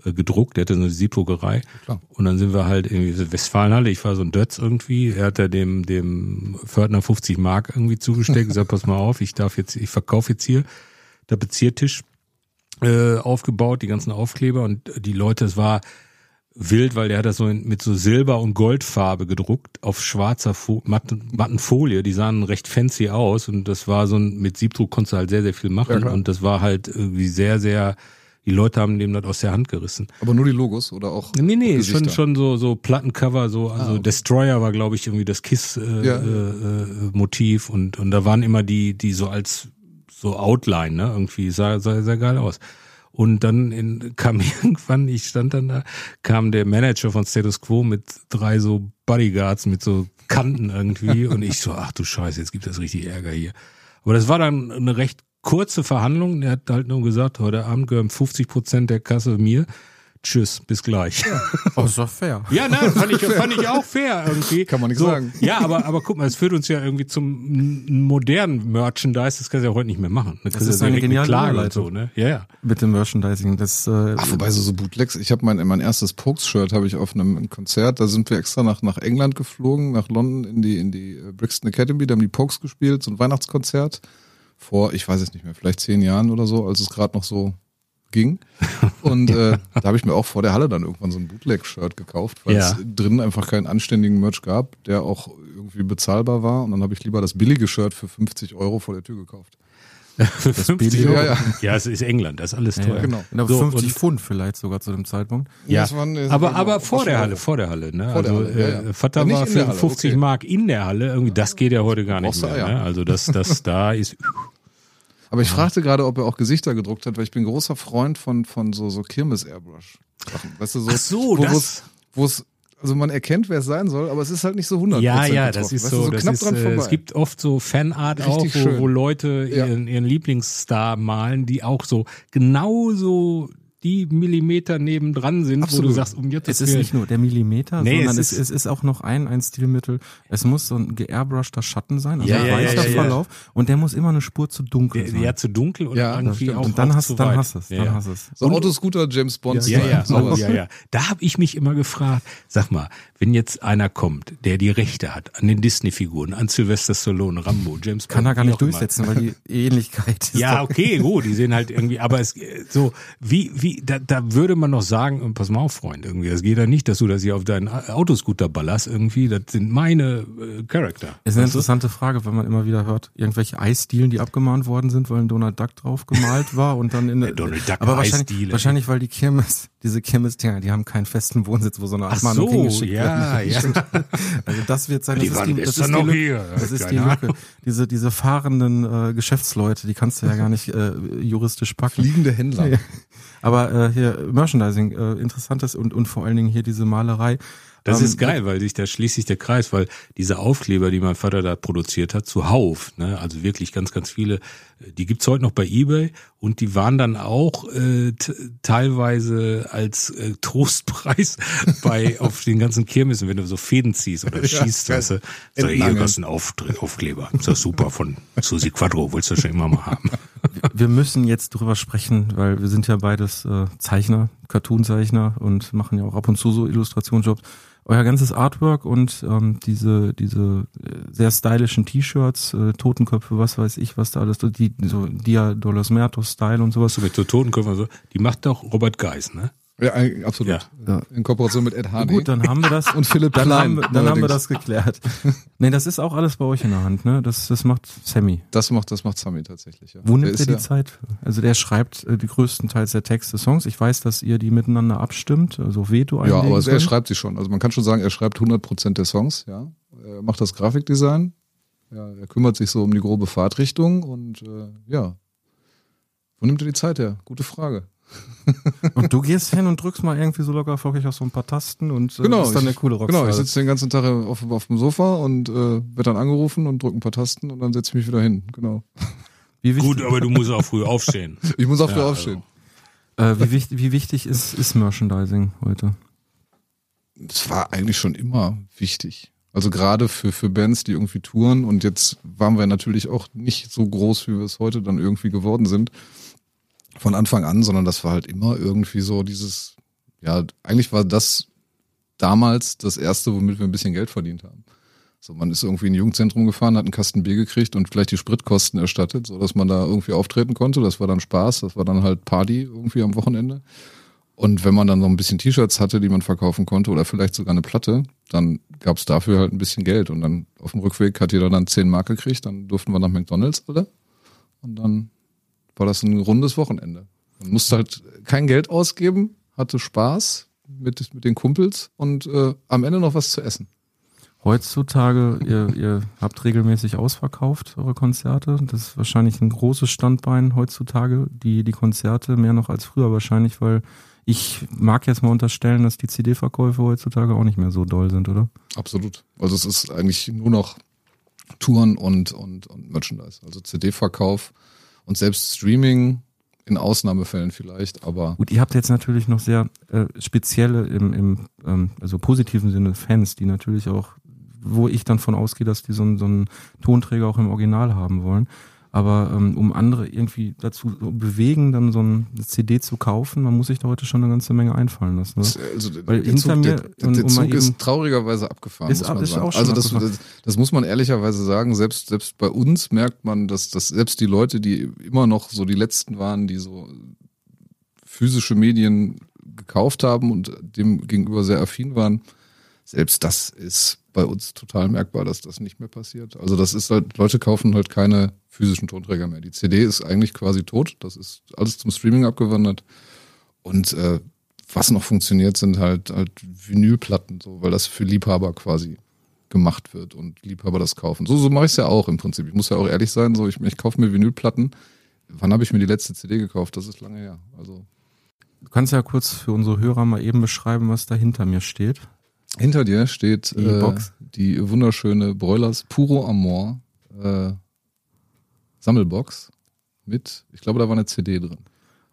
äh, gedruckt. Der hatte so eine Siebdruckerei. Und dann sind wir halt irgendwie Westfalenhalle. Ich war so ein Dötz irgendwie. Er hat da dem, dem Fördner 50 Mark irgendwie zugesteckt. gesagt, pass mal auf, ich darf jetzt, ich verkaufe jetzt hier Tapeziertisch äh, aufgebaut, die ganzen Aufkleber und die Leute, es war wild, weil der hat das so mit so Silber- und Goldfarbe gedruckt auf schwarzer Fo matten, matten Folie. Die sahen recht fancy aus und das war so ein, mit Siebdruck konntest du halt sehr, sehr viel machen klar. und das war halt irgendwie sehr, sehr, die Leute haben dem das aus der Hand gerissen. Aber nur die Logos oder auch Nee, nee, Gesichter? schon, schon so, so Plattencover, so, also okay. Destroyer war, glaube ich, irgendwie das Kiss äh, Ja. äh, äh, Motiv und, und da waren immer die, die so als so Outline, ne? Irgendwie sah, sah sehr geil aus. Und dann in, kam irgendwann, ich stand dann da, kam der Manager von Status Quo mit drei so Bodyguards mit so Kanten irgendwie und ich so, ach du Scheiße, jetzt gibt es richtig Ärger hier. Aber das war dann eine recht kurze Verhandlung. Er hat halt nur gesagt, heute Abend gehören 50 Prozent der Kasse mir. Tschüss, bis gleich. Oh, ist doch fair. Ja, nein, fand ich, fand ich auch fair irgendwie. Kann man nicht so, sagen. Ja, aber, aber guck mal, es führt uns ja irgendwie zum modernen Merchandise. Das kannst du ja heute nicht mehr machen. Das, ist eine geniale Überleitung. so, ne? Ja, ja. Mit dem Merchandising. Das, äh, Ach, wobei so, so Bootlegs, ich habe mein, mein erstes Pokes-Shirt habe ich auf einem Konzert, da sind wir extra nach, nach England geflogen, nach London in die, in die äh, Brixton Academy, da haben die Pokes gespielt, so ein Weihnachtskonzert vor, ich weiß es nicht mehr, vielleicht zehn Jahren oder so, als es gerade noch so ging. Und äh, da habe ich mir auch vor der Halle dann irgendwann so ein Bootleg-Shirt gekauft, weil Ja. es drinnen einfach keinen anständigen Merch gab, der auch irgendwie bezahlbar war. Und dann habe ich lieber das billige Shirt für 50 Euro vor der Tür gekauft. Für 50 billige- Euro. Ja, ja. ja, es ist England, das ist alles teuer. genau. genau, So, 50 und- Pfund vielleicht sogar zu dem Zeitpunkt. Ja, Das waren, äh, aber, aber vor der. Halle, vor der Halle, ne? Vor der also Halle, ja, äh, ja. Vater Ja, war für Halle, 50 okay. Mark in der Halle, irgendwie, das geht ja heute gar nicht mehr. Ne? Also das, das da ist Aber ich fragte gerade, ob er auch Gesichter gedruckt hat, weil ich bin großer Freund von, von so, so Kirmes-Airbrush-Sachen. Weißt du, so, Ach so, wo, das- wo es, also man erkennt, wer es sein soll, aber es ist halt nicht so 100 Ja, ja, das getroffen. ist weißt so, so das knapp ist, dran äh, vorbei. es gibt oft so Fanart auch, Richtig wo, schön. wo Leute Ja. ihren, ihren Lieblingsstar malen, die auch so genauso die Millimeter nebendran sind, wo du Absolut. sagst, um jetzt Es ist nicht nur der Millimeter, Nee, sondern es ist- es ist auch noch ein, ein Stilmittel. Es muss so ein geairbrushter Schatten sein, also Ja, ein ja, weißer ja, ja, ja. Verlauf. Und der muss immer eine Spur zu dunkel sein. ja zu dunkel und irgendwie auch, und dann auch hast, zu dann weit. hast es, dann ja. hast es. so Autoscooter James Bond Ja, ja, sowas. ja, ja. Da habe ich mich immer gefragt, sag mal, wenn jetzt einer kommt, der die Rechte hat an den Disney-Figuren, an Sylvester Stallone, Rambo, James Bond, Kann er gar nicht auch immer. durchsetzen, weil die Ähnlichkeit ist Ja, okay, gut, die sehen halt irgendwie, aber es so wie wie da, da würde man noch sagen, äh, pass mal auf, Freund, irgendwie, das geht ja nicht, dass du das hier auf deinen Autoscooter ballerst irgendwie, das sind meine äh, Charakter. Ist eine Weißt du? interessante Frage, weil man immer wieder hört, irgendwelche Eisdielen, die abgemahnt worden sind, weil ein Donald Duck drauf gemalt war und dann in der, Donald Duck aber wahrscheinlich, Eisdiele. wahrscheinlich, weil die Kirmes, diese Kirmes-Dinger, die haben keinen festen Wohnsitz, wo so eine Ach Abmahnung so, hingeschickt ja, werden. ja. Also das wird sein, das Die ist waren die, das ist noch hier. Das ist die Lücke. Diese, diese fahrenden äh, Geschäftsleute, die kannst du ja gar nicht äh, juristisch packen. Fliegende Händler. Ja. Aber äh, hier Merchandising, äh, interessantes und, und vor allen Dingen hier diese Malerei. Das Ähm, ist geil, weil sich da schließt sich der Kreis, weil diese Aufkleber, die mein Vater da produziert hat, zuhauf, ne, also wirklich ganz, ganz viele, die gibt's heute noch bei eBay und die waren dann auch äh, teilweise als äh, Trostpreis bei auf den ganzen Kirmessen, wenn du so Fäden ziehst oder schießt, geil. weißt du, so, hier was ein Auf Aufkleber, ist das super von Susi Quadro, willst du schon immer mal haben. wir müssen jetzt drüber sprechen, weil wir sind ja beides äh, Zeichner, Cartoon-Zeichner und machen ja auch ab und zu so Illustrationsjobs. Euer ganzes Artwork und ähm, diese diese äh, sehr stylischen T-Shirts, äh, Totenköpfe, was weiß ich, was da alles, die so Dia Dolos Mertos Style und sowas. So mit so Totenköpfen so, die macht doch Robert Geis, ne? Ja, äh, absolut. Ja. In Kooperation mit Ed Hardy. Gut, dann haben wir das Und Philipp dann Klein, haben, wir- dann haben wir das geklärt. nee, das ist auch alles bei euch in der Hand, ne? Das das macht Sammy. Das macht, das macht Sami tatsächlich. Ja. Wo Der nimmt ist er die ja, Zeit? für? Also der schreibt äh, die größten Teils der Texte, Songs. Ich weiß, dass ihr die miteinander abstimmt, also Veto Ja, aber er schreibt sie schon. Also man kann schon sagen, er schreibt 100% der Songs, ja. Er macht das Grafikdesign. Ja, er kümmert sich so um die grobe Fahrtrichtung und äh, ja. Wo nimmt er die Zeit her? Gute Frage. Und du gehst hin und drückst mal irgendwie so locker flockig auf so ein paar Tasten und äh, Genau, bist dann der coole Rockstar. Genau, ich sitze den ganzen Tag auf, auf dem Sofa und äh, werde dann angerufen und drücke ein paar Tasten und dann setze ich mich wieder hin. Genau. wie wichtig, Gut, aber du musst auch früh aufstehen. Ich muss auch früh Ja, aufstehen. äh, wie, wichtig, wie wichtig ist, ist Merchandising heute? Das war eigentlich schon immer wichtig. Also gerade für, für Bands, die irgendwie touren und jetzt waren wir natürlich auch nicht so groß, wie wir es heute dann irgendwie geworden sind. Von Anfang an, sondern das war halt immer irgendwie so dieses, ja, eigentlich war das damals das erste, womit wir ein bisschen Geld verdient haben. So, man ist irgendwie in ein Jugendzentrum gefahren, hat einen Kasten Bier gekriegt und vielleicht die Spritkosten erstattet, so dass man da irgendwie auftreten konnte. Das war dann Spaß, das war dann halt Party irgendwie am Wochenende. Und wenn man dann noch ein bisschen T-Shirts hatte, die man verkaufen konnte oder vielleicht sogar eine Platte, dann gab es dafür halt ein bisschen Geld. Und dann auf dem Rückweg hat jeder dann 10 Mark gekriegt, dann durften wir nach McDonalds alle. Und dann war das ein rundes Wochenende. Man musste halt kein Geld ausgeben, hatte Spaß mit, mit den Kumpels und äh, am Ende noch was zu essen. Heutzutage, ihr, ihr habt regelmäßig ausverkauft eure Konzerte. Das ist wahrscheinlich ein großes Standbein heutzutage, die, die Konzerte, mehr noch als früher wahrscheinlich, weil ich mag jetzt mal unterstellen, dass die CD-Verkäufe heutzutage auch nicht mehr so doll sind, oder? Absolut. Also es ist eigentlich nur noch Touren und, und, und Merchandise. Also CD-Verkauf und selbst Streaming in Ausnahmefällen vielleicht, aber. Gut, ihr habt jetzt natürlich noch sehr äh, spezielle im, im ähm, also positiven Sinne Fans, die natürlich auch, wo ich dann von ausgehe, dass die so, so einen Tonträger auch im Original haben wollen. Aber ähm, um andere irgendwie dazu bewegen, dann so ein- eine CD zu kaufen, man muss sich da heute schon eine ganze Menge einfallen lassen. Ne? Also Weil der hinter Zug, mir, der, Zug ist traurigerweise abgefahren, Ist muss ab- man ist sagen. auch schon Also das, das, das muss man ehrlicherweise sagen, selbst, selbst bei uns merkt man, dass, dass selbst die Leute, die immer noch so die Letzten waren, die so physische Medien gekauft haben und dem gegenüber sehr affin waren, selbst das ist bei uns total merkbar, dass das nicht mehr passiert. Also das ist halt, Leute kaufen halt keine physischen Tonträger mehr. Die CD ist eigentlich quasi tot. Das ist alles zum Streaming abgewandert. Und äh, was noch funktioniert, sind halt, halt Vinylplatten, so, weil das für Liebhaber quasi gemacht wird und Liebhaber das kaufen. So, so mache ich es ja auch im Prinzip. Ich muss ja auch ehrlich sein, so ich, ich kaufe mir Vinylplatten. Wann habe ich mir die letzte CD gekauft? Das ist lange her. Also Du kannst ja kurz für unsere Hörer mal eben beschreiben, was da hinter mir steht. Hinter dir steht Die äh, Box. die wunderschöne Broilers Puro Amor äh, Sammelbox mit, ich glaube, da war eine CD drin.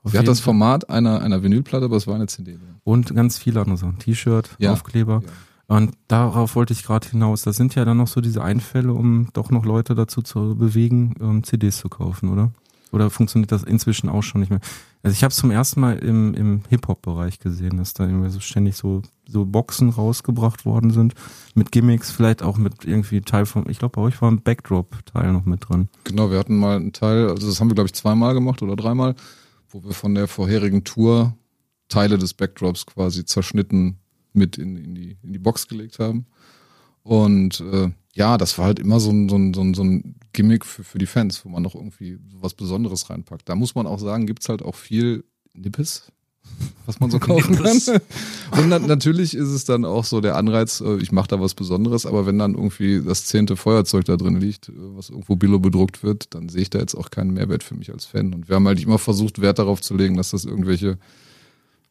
Auf Sie hat das. Format einer, einer Vinylplatte, aber es war eine CD drin. Und ganz viele andere Sachen. T-Shirt, Ja. Aufkleber. Ja. Und darauf wollte ich gerade hinaus. Das sind ja dann noch so diese Einfälle, um doch noch Leute dazu zu bewegen, ähm, CDs zu kaufen, oder? Oder funktioniert das inzwischen auch schon nicht mehr? Also ich habe es zum ersten Mal im, im Hip-Hop-Bereich gesehen, dass da irgendwie so ständig so, so Boxen rausgebracht worden sind. Mit Gimmicks, vielleicht auch mit irgendwie Teil von, ich glaube bei euch war ein Backdrop-Teil noch mit drin. Genau, wir hatten mal einen Teil, also das haben wir, glaube ich, zweimal gemacht oder dreimal, wo wir von der vorherigen Tour Teile des Backdrops quasi zerschnitten mit in, in, die, in die Box gelegt haben. Und äh, ja, das war halt immer so ein, so ein, so ein, so ein Gimmick für, für die Fans, wo man noch irgendwie was Besonderes reinpackt. Da muss man auch sagen, gibt's halt auch viel Nippes, was man so kaufen kann. Und na, natürlich ist es dann auch so der Anreiz, äh, ich mache da was Besonderes, aber wenn dann irgendwie das zehnte Feuerzeug da drin liegt, äh, was irgendwo Billo bedruckt wird, dann sehe ich da jetzt auch keinen Mehrwert für mich als Fan. Und wir haben halt immer versucht, Wert darauf zu legen, dass das irgendwelche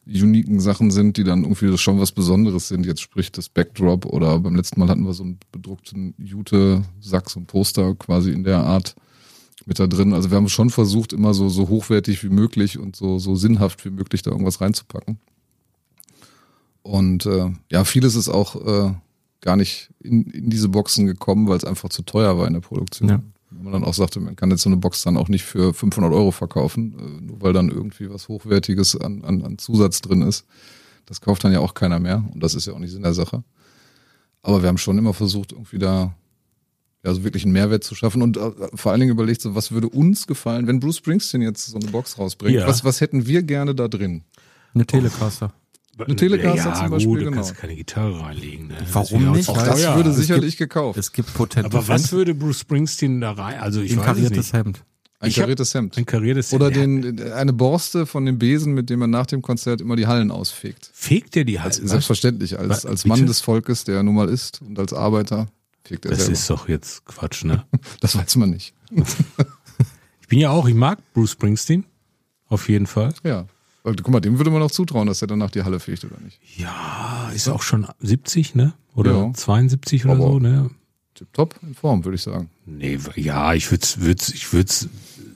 uniken Sachen sind, die dann irgendwie schon was Besonderes sind. Jetzt spricht das Backdrop oder beim letzten Mal hatten wir so einen bedruckten Jute-Sack, so ein Poster quasi in der Art mit da drin. Also wir haben schon versucht, immer so, so hochwertig wie möglich und so, so sinnhaft wie möglich da irgendwas reinzupacken. Und äh, ja, vieles ist auch äh, gar nicht in, in diese Boxen gekommen, weil es einfach zu teuer war in der Produktion. Ja. Wenn man dann auch sagte, man kann jetzt so eine Box dann auch nicht für 500 Euro verkaufen, äh, nur weil dann irgendwie was Hochwertiges an, an, an Zusatz drin ist. Das kauft dann ja auch keiner mehr und das ist ja auch nicht Sinn der Sache. Aber wir haben schon immer versucht, irgendwie da ja, so wirklich einen Mehrwert zu schaffen und äh, vor allen Dingen überlegt, so, was würde uns gefallen, wenn Bruce Springsteen jetzt so eine Box rausbringt? Ja. Was, was hätten wir gerne da drin? Eine Telecaster. Eine Telecaster ja, zum Beispiel, gut, du genau. kannst keine Gitarre reinlegen. Ne? Warum Das nicht? auch Das teuer. würde Es sicherlich gekauft. Es gibt potente Aber was würde Bruce Springsteen da rein? Also ich ein weiß es kariertes nicht. Hemd. Ein ich kariertes Hemd. Ein kariertes Oder ja, den, eine Borste von dem Besen, mit dem man nach dem Konzert immer die Hallen ausfegt. Fegt der die Hallen? selbstverständlich, als, als? Mann des Volkes, der nun mal ist und als Arbeiter fegt er Das selber. ist doch jetzt Quatsch, ne? das weiß man nicht. Ich bin ja auch, ich mag Bruce Springsteen. Auf jeden Fall. Ja. Weil, guck mal, dem würde man auch zutrauen, dass er danach die Halle fegt, oder nicht? Ja, ist auch schon 70, ne? Oder Ja. 72 oder Aber- so, ne? Tipptopp in Form, würde ich sagen. Nee, ja, ich würde würd's, ich würde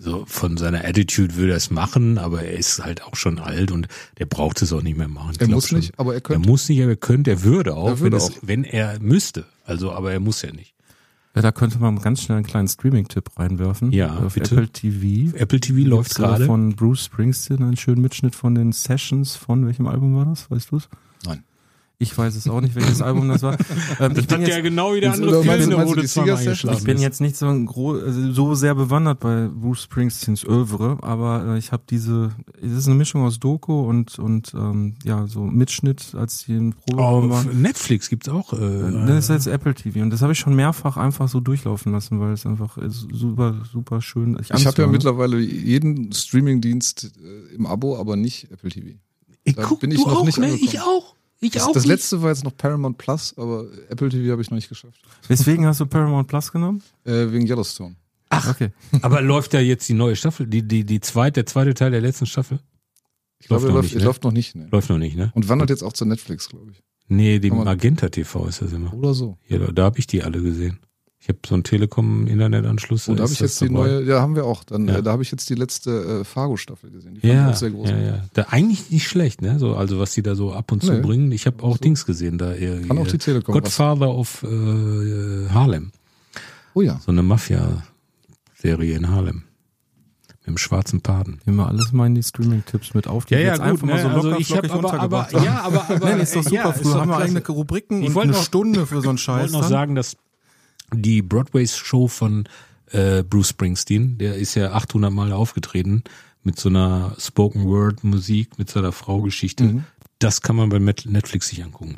so von seiner Attitude würde er es machen, aber er ist halt auch schon alt und der braucht es auch nicht mehr machen. Ich Er muss schon. nicht, aber er Er könnte. muss nicht, aber er könnte, er würde auch, Er würde wenn, es, auch. wenn er müsste. Also, aber er muss ja nicht. Ja, da könnte man ganz schnell einen kleinen Streaming-Tipp reinwerfen. Ja, Auf bitte. Apple TV. Apple TV läuft gerade. Von Bruce Springsteen einen schönen Mitschnitt von den Sessions von welchem Album war das? Weißt du es? Ich weiß es auch nicht, welches Album das war. Ähm, ich, bin Hat ja jetzt, genau wie der Jetzt- andere Film, meinst wo du zweimal ich bin jetzt nicht so, ein gro also so sehr bewandert bei Bruce Springsteens Övre, aber äh, ich habe diese, es ist eine Mischung aus Doku und und ähm, ja so Mitschnitt, als die im Proberaum Auf waren. Netflix gibt's auch. Äh, Das ist jetzt Apple TV und das habe ich schon mehrfach einfach so durchlaufen lassen, weil es einfach äh, super super schön. Ich habe ja mittlerweile jeden Streaming-Dienst äh, im Abo, aber nicht Apple TV. ich da guck, bin ich du noch auch, nicht ne? Ich auch. Ich Das, auch das nicht. letzte war jetzt noch Paramount Plus, aber Apple TV habe ich noch nicht geschafft. Weswegen hast du Paramount Plus genommen? Äh, wegen Yellowstone. Ach, okay. Aber läuft da jetzt die neue Staffel, die, die, die zweite, der zweite Teil der letzten Staffel? Ich glaube, Läuft noch läuft, nicht, ne? läuft noch nicht. Ne? Läuft noch nicht, ne? Und wandert jetzt auch zu Netflix, glaube ich. Nee, die Magenta TV ist das immer. Oder so. Ja, da, da habe ich die alle gesehen. Ich habe so einen Telekom-Internetanschluss. Und da ist habe ich jetzt die neue, ja, haben wir auch. Dann, Ja. äh, da habe ich jetzt die letzte äh, Fargo-Staffel gesehen. Die fand Ja, ich auch sehr groß. ja, ja. Da, eigentlich nicht schlecht, ne? So, also was die da so ab und zu Nee. bringen. Ich habe auch So. Dings gesehen da. Äh, Kann auch die Telekom was. Godfather of äh, Harlem. Oh ja. So eine Mafia-Serie in Harlem. Mit dem schwarzen Paden. Nehmen wir alles mal in die Streaming-Tipps mit auf, die wir jetzt einfach mal so locker also ich habe aber, aber, ja, aber, aber Nein, ist doch super. ja, Früher haben wir eigene Rubriken Ich und wollte eine noch- Stunde für so einen Ich Scheiß. wollte noch sagen, dass die Broadway-Show von äh, Bruce Springsteen, der ist ja 800 Mal aufgetreten mit so einer Spoken-Word-Musik, mit seiner Frau-Geschichte. Mhm. Das kann man bei Netflix sich angucken.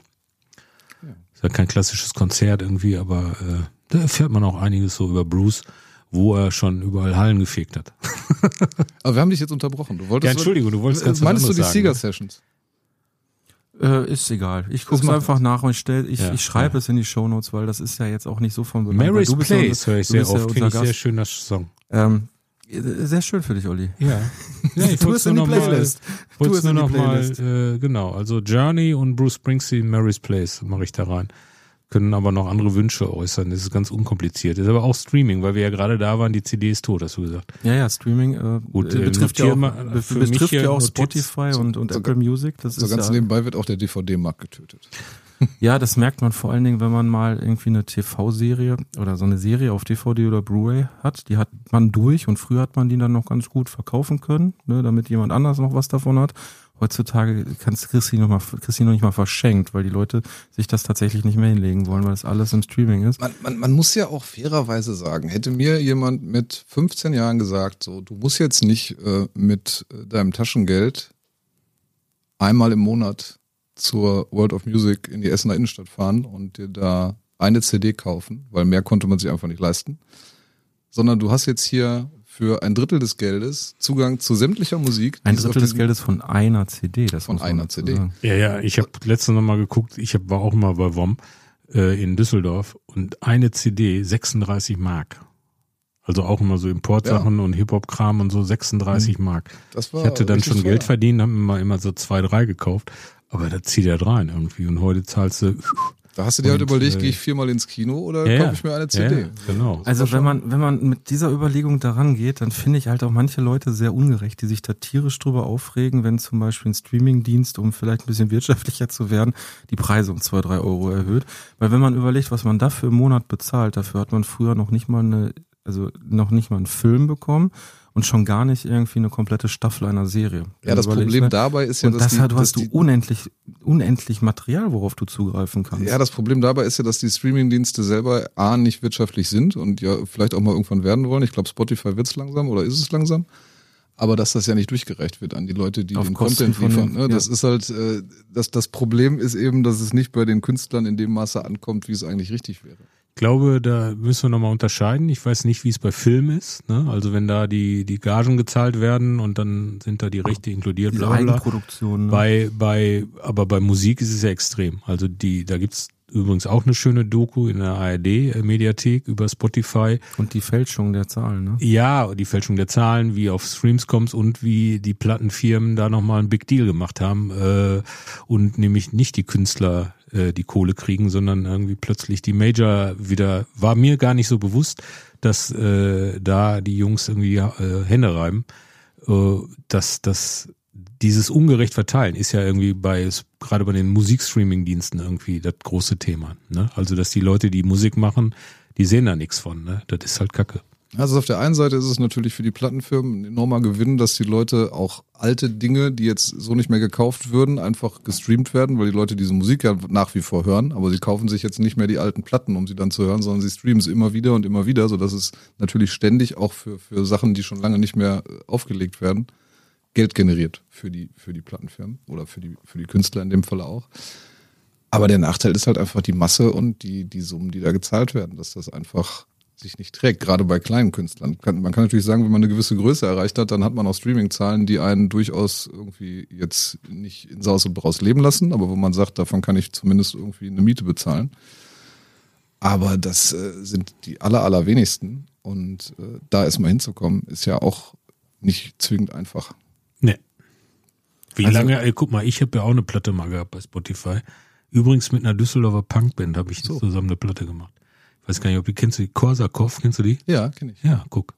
Ist ja kein klassisches Konzert irgendwie, aber äh, da erfährt man auch einiges so über Bruce, wo er schon überall Hallen gefegt hat. Aber wir haben dich jetzt unterbrochen. Du wolltest Ja, Entschuldigung, du wolltest Äh, ganz Meinst du die Sieger ne? Sessions? Äh, ist egal. Ich gucke es einfach nach und ich stell, ich, Ja, ich schreibe ja. es in die Shownotes, weil das ist ja jetzt auch nicht so von Belang, Mary's du bist ja Place unser- höre ich sehr ja oft, finde ich sehr schöner Song. Ähm, sehr schön für dich, Olli. Ja. ja ich Tu es in die nur noch mal- Playlist. Tu es nur in die noch mal, Playlist. äh, genau, also Journey und Bruce Springsteen, Mary's Place mache ich da rein. Können aber noch andere Wünsche äußern. Das ist ganz unkompliziert. Das ist aber auch Streaming, weil wir ja gerade da waren, die CD ist tot, hast du gesagt. Ja, ja, Streaming äh, Gut, äh, äh, betrifft ja auch, mal be betrifft ja auch. Spotify und, und so- Apple Music. Das So ist ganz ja, nebenbei wird auch der DVD-Markt getötet. ja, das merkt man vor allen Dingen, wenn man mal irgendwie eine TV-Serie oder so eine Serie auf DVD oder Blu-ray hat. Die hat man durch und früher hat man die dann noch ganz gut verkaufen können, ne, damit jemand anders noch was davon hat. Heutzutage kannst, die noch mal, die noch nicht mal verschenkt, weil die Leute sich das tatsächlich nicht mehr hinlegen wollen, weil das alles im Streaming ist. Man, man, man muss ja auch fairerweise sagen, hätte mir jemand mit 15 Jahren gesagt, so, du musst jetzt nicht äh, mit äh, deinem Taschengeld einmal im Monat zur World of Music in die Essener Innenstadt fahren und dir da eine CD kaufen, weil mehr konnte man sich einfach nicht leisten, sondern du hast jetzt hier für ein Drittel des Geldes Zugang zu sämtlicher Musik. Ein Drittel des Geldes von einer CD. Das Von einer CD. sagen. Ja, ja, ich habe letztens noch mal geguckt, ich hab, war auch mal bei WOM äh, in Düsseldorf und eine CD 36 Mark. Also auch immer so Importsachen und Hip-Hop-Kram und so 36 Mark. Das war Ich hatte dann schon Geld verdient, haben immer, immer so zwei, drei gekauft. Aber da zieht er rein irgendwie. Und heute zahlst du. Da hast du dir halt überlegt, äh, gehe ich viermal ins Kino oder Ja, kaufe ich mir eine CD? ja, genau. Also wenn man, wenn man mit dieser Überlegung daran geht, dann finde ich halt auch manche Leute sehr ungerecht, die sich da tierisch drüber aufregen, wenn zum Beispiel ein Streamingdienst, um vielleicht ein bisschen wirtschaftlicher zu werden, die Preise um zwei, drei Euro erhöht. Weil wenn man überlegt, was man dafür im Monat bezahlt, dafür hat man früher noch nicht mal eine, also noch nicht mal einen Film bekommen und schon gar nicht irgendwie eine komplette Staffel einer Serie. Ja, das Problem ne? dabei ist ja, und dass das die, du hast du unendlich, unendlich Material, worauf du zugreifen kannst. Ja, das Problem dabei ist ja, dass die Streamingdienste selber A nicht wirtschaftlich sind und ja vielleicht auch mal irgendwann werden wollen. Ich glaube, Spotify wird's langsam oder ist es langsam. Aber dass das ja nicht durchgereicht wird an die Leute, die Auf den Kosten Content liefern. Ne? ja. Das ist halt, äh, das, das Problem ist eben, dass es nicht bei den Künstlern in dem Maße ankommt, wie es eigentlich richtig wäre. Ich glaube, da müssen wir nochmal unterscheiden. Ich weiß nicht, wie es bei Filmen ist. Ne? Also wenn da die, die Gagen gezahlt werden und dann sind da die Rechte inkludiert, bla bla. Eigenproduktion. Ne? Bei, bei, aber bei Musik ist es ja extrem. Also die, da gibt's übrigens auch eine schöne Doku in der ARD-Mediathek über Spotify. und die Fälschung der Zahlen, ne? Ja, die Fälschung der Zahlen, wie auf Streams kommst und wie die Plattenfirmen da nochmal einen Big Deal gemacht haben äh, und nämlich nicht die Künstler äh, die Kohle kriegen, sondern irgendwie plötzlich die Major wieder, war mir gar nicht so bewusst, dass äh, da die Jungs irgendwie äh, Hände reiben, äh, dass das dieses ungerecht verteilen ist ja irgendwie bei gerade bei den Musikstreaming-Diensten irgendwie das große Thema. Ne? Also dass die Leute, die Musik machen, die sehen da nichts von. Ne? Das ist halt Kacke. Also auf der einen Seite ist es natürlich für die Plattenfirmen ein enormer Gewinn, dass die Leute auch alte Dinge, die jetzt so nicht mehr gekauft würden, einfach gestreamt werden, weil die Leute diese Musik ja nach wie vor hören, aber sie kaufen sich jetzt nicht mehr die alten Platten, um sie dann zu hören, sondern sie streamen sie immer wieder und immer wieder, sodass es natürlich ständig auch für, für Sachen, die schon lange nicht mehr äh, aufgelegt werden, Geld generiert für die, für die Plattenfirmen oder für die, für die Künstler in dem Fall auch. Aber der Nachteil ist halt einfach die Masse und die, die Summen, die da gezahlt werden, dass das einfach sich nicht trägt, gerade bei kleinen Künstlern. Man kann natürlich sagen, wenn man eine gewisse Größe erreicht hat, dann hat man auch Streaming-Zahlen, die einen durchaus irgendwie jetzt nicht in Saus und Braus leben lassen, aber wo man sagt, davon kann ich zumindest irgendwie eine Miete bezahlen. Aber das äh, sind die aller, allerwenigsten. Und äh, da erstmal hinzukommen, ist ja auch nicht zwingend einfach. Wie Also- lange, ey, guck mal, ich habe ja auch eine Platte mal gehabt bei Spotify. Übrigens mit einer Düsseldorfer Punkband habe ich zusammen eine Platte gemacht. Ich weiß gar nicht, ob du kennst du die Korsakov, kennst du die? Ja, kenne ich. Ja, guck.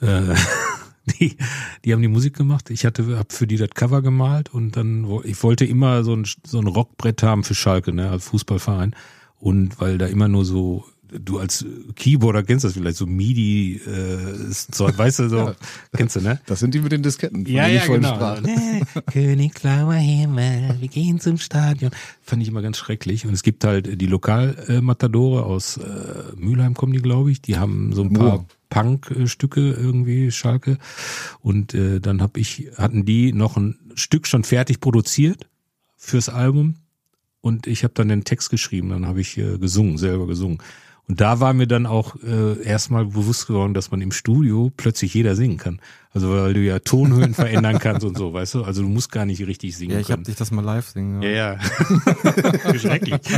Äh, die, die haben die Musik gemacht. Ich hatte, hab für die das Cover gemalt und dann, ich wollte immer so ein, so ein Rockbrett haben für Schalke, ne, als Fußballverein. Und weil da immer nur so, du als Keyboarder kennst das vielleicht, so MIDI, äh, Zeug, weißt du, so, kennst du, ne? Das sind die mit den Disketten, von Ja, ja, genau. Nee, König blauer Himmel, wir gehen zum Stadion. Fand ich immer ganz schrecklich. Und es gibt halt die Lokalmatadore aus äh, Mülheim kommen die, glaube ich. Die haben so ein paar Moor. Punk-Stücke irgendwie, Schalke. Und äh, dann hab ich, hatten die noch ein Stück schon fertig produziert fürs Album. Und ich habe dann den Text geschrieben, dann habe ich äh, gesungen, selber gesungen. Und da war mir dann auch äh, erstmal bewusst geworden, dass man im Studio plötzlich jeder singen kann. Also weil du ja Tonhöhen verändern kannst und so, weißt du? Also du musst gar nicht richtig singen Ja, ich habe können. dich das mal live singen. Ja, ja. Schrecklich.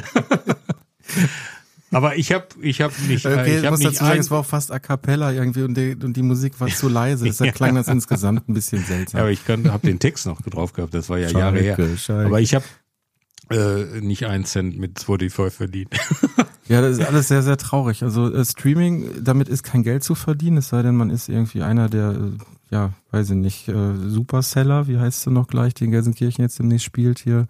Aber ich habe ich hab nicht, Okay, ich hab muss dazu sagen, ein, es war auch fast a cappella irgendwie und die, und die Musik war zu leise. Deshalb klang das insgesamt ein bisschen seltsam. aber ich habe den Text noch drauf gehabt. Das war ja Jahre her. Schalke, Schalke. Aber ich habe äh, nicht einen Cent mit Spotify verdient. Ja, das ist alles sehr, sehr traurig. Also äh, Streaming, damit ist kein Geld zu verdienen, es sei denn, man ist irgendwie einer der, äh, ja, weiß ich nicht, äh, Superseller, wie heißt sie noch gleich, die in Gelsenkirchen jetzt demnächst spielt hier.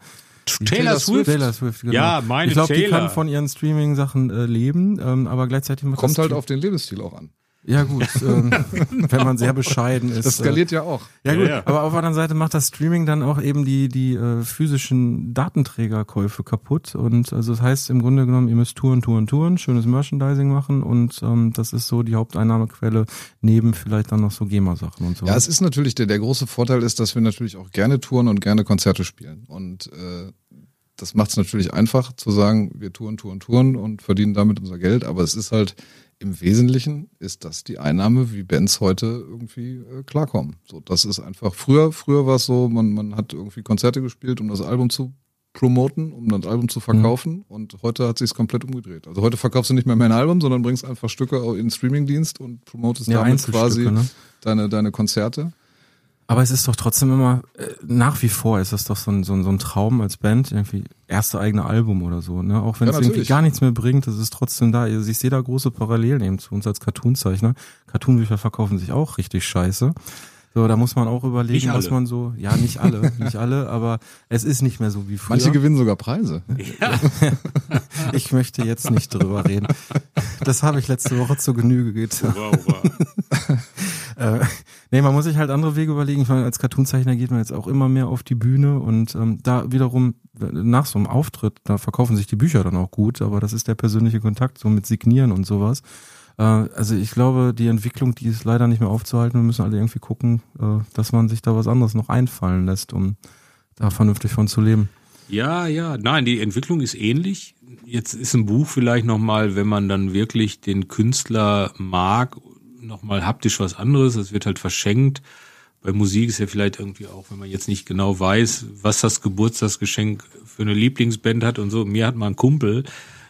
Taylor Swift. Taylor Swift, genau. Ja, meine Ich glaube, die Taylor. kann von ihren Streaming-Sachen äh, leben, ähm, aber gleichzeitig macht Kommt halt auf den Lebensstil auch an. Ja gut, ähm, wenn man sehr bescheiden ist. Das skaliert ja auch. Äh, ja gut, Ja, ja. aber auf der anderen Seite macht das Streaming dann auch eben die die äh, physischen Datenträgerkäufe kaputt und also das heißt im Grunde genommen, ihr müsst Touren, Touren, Touren, schönes Merchandising machen und ähm, das ist so die Haupteinnahmequelle neben vielleicht dann noch so GEMA-Sachen und so. Ja, es ist natürlich, der, der große Vorteil ist, dass wir natürlich auch gerne touren und gerne Konzerte spielen. Und äh, das macht es natürlich einfach zu sagen, wir touren, touren, touren und verdienen damit unser Geld. Aber es ist halt im Wesentlichen ist das die Einnahme, wie Bands heute irgendwie äh, klarkommen. So, das ist einfach früher, früher war es so, man, man hat irgendwie Konzerte gespielt, um das Album zu promoten, um das Album zu verkaufen. Und heute hat sich komplett umgedreht. Also heute verkaufst du nicht mehr mehr ein Album, sondern bringst einfach Stücke in den Streamingdienst und promotest Ja, damit quasi ne? deine, deine Konzerte. Aber es ist doch trotzdem immer, äh, nach wie vor ist das doch so ein, so ein, so ein Traum als Band, irgendwie erste eigene Album oder so, ne? Auch wenn Ja, es irgendwie natürlich. gar nichts mehr bringt, es ist trotzdem da. Also ich sehe da große Parallelen eben zu uns als Cartoonzeichner. Cartoonbücher verkaufen sich auch richtig scheiße. So, da muss man auch überlegen, was man so, ja, nicht alle, nicht alle, aber es ist nicht mehr so wie früher. Manche gewinnen sogar Preise. ich möchte jetzt nicht drüber reden. Das habe ich letzte Woche zur Genüge getan. Wow, wow. Äh, nee, man muss sich halt andere Wege überlegen. Ich meine, als Cartoonzeichner geht man jetzt auch immer mehr auf die Bühne und ähm, da wiederum nach so einem Auftritt, da verkaufen sich die Bücher dann auch gut, aber das ist der persönliche Kontakt, so mit Signieren und sowas. Äh, also ich glaube, die Entwicklung, die ist leider nicht mehr aufzuhalten. Wir müssen alle irgendwie gucken, äh, dass man sich da was anderes noch einfallen lässt, um da vernünftig von zu leben. Ja, ja, nein, die Entwicklung ist ähnlich. Jetzt ist ein Buch vielleicht nochmal, wenn man dann wirklich den Künstler mag, nochmal haptisch was anderes. Es wird halt verschenkt. Bei Musik ist ja vielleicht irgendwie auch, wenn man jetzt nicht genau weiß, was das Geburtstagsgeschenk für eine Lieblingsband hat und so. Mir hat mal ein Kumpel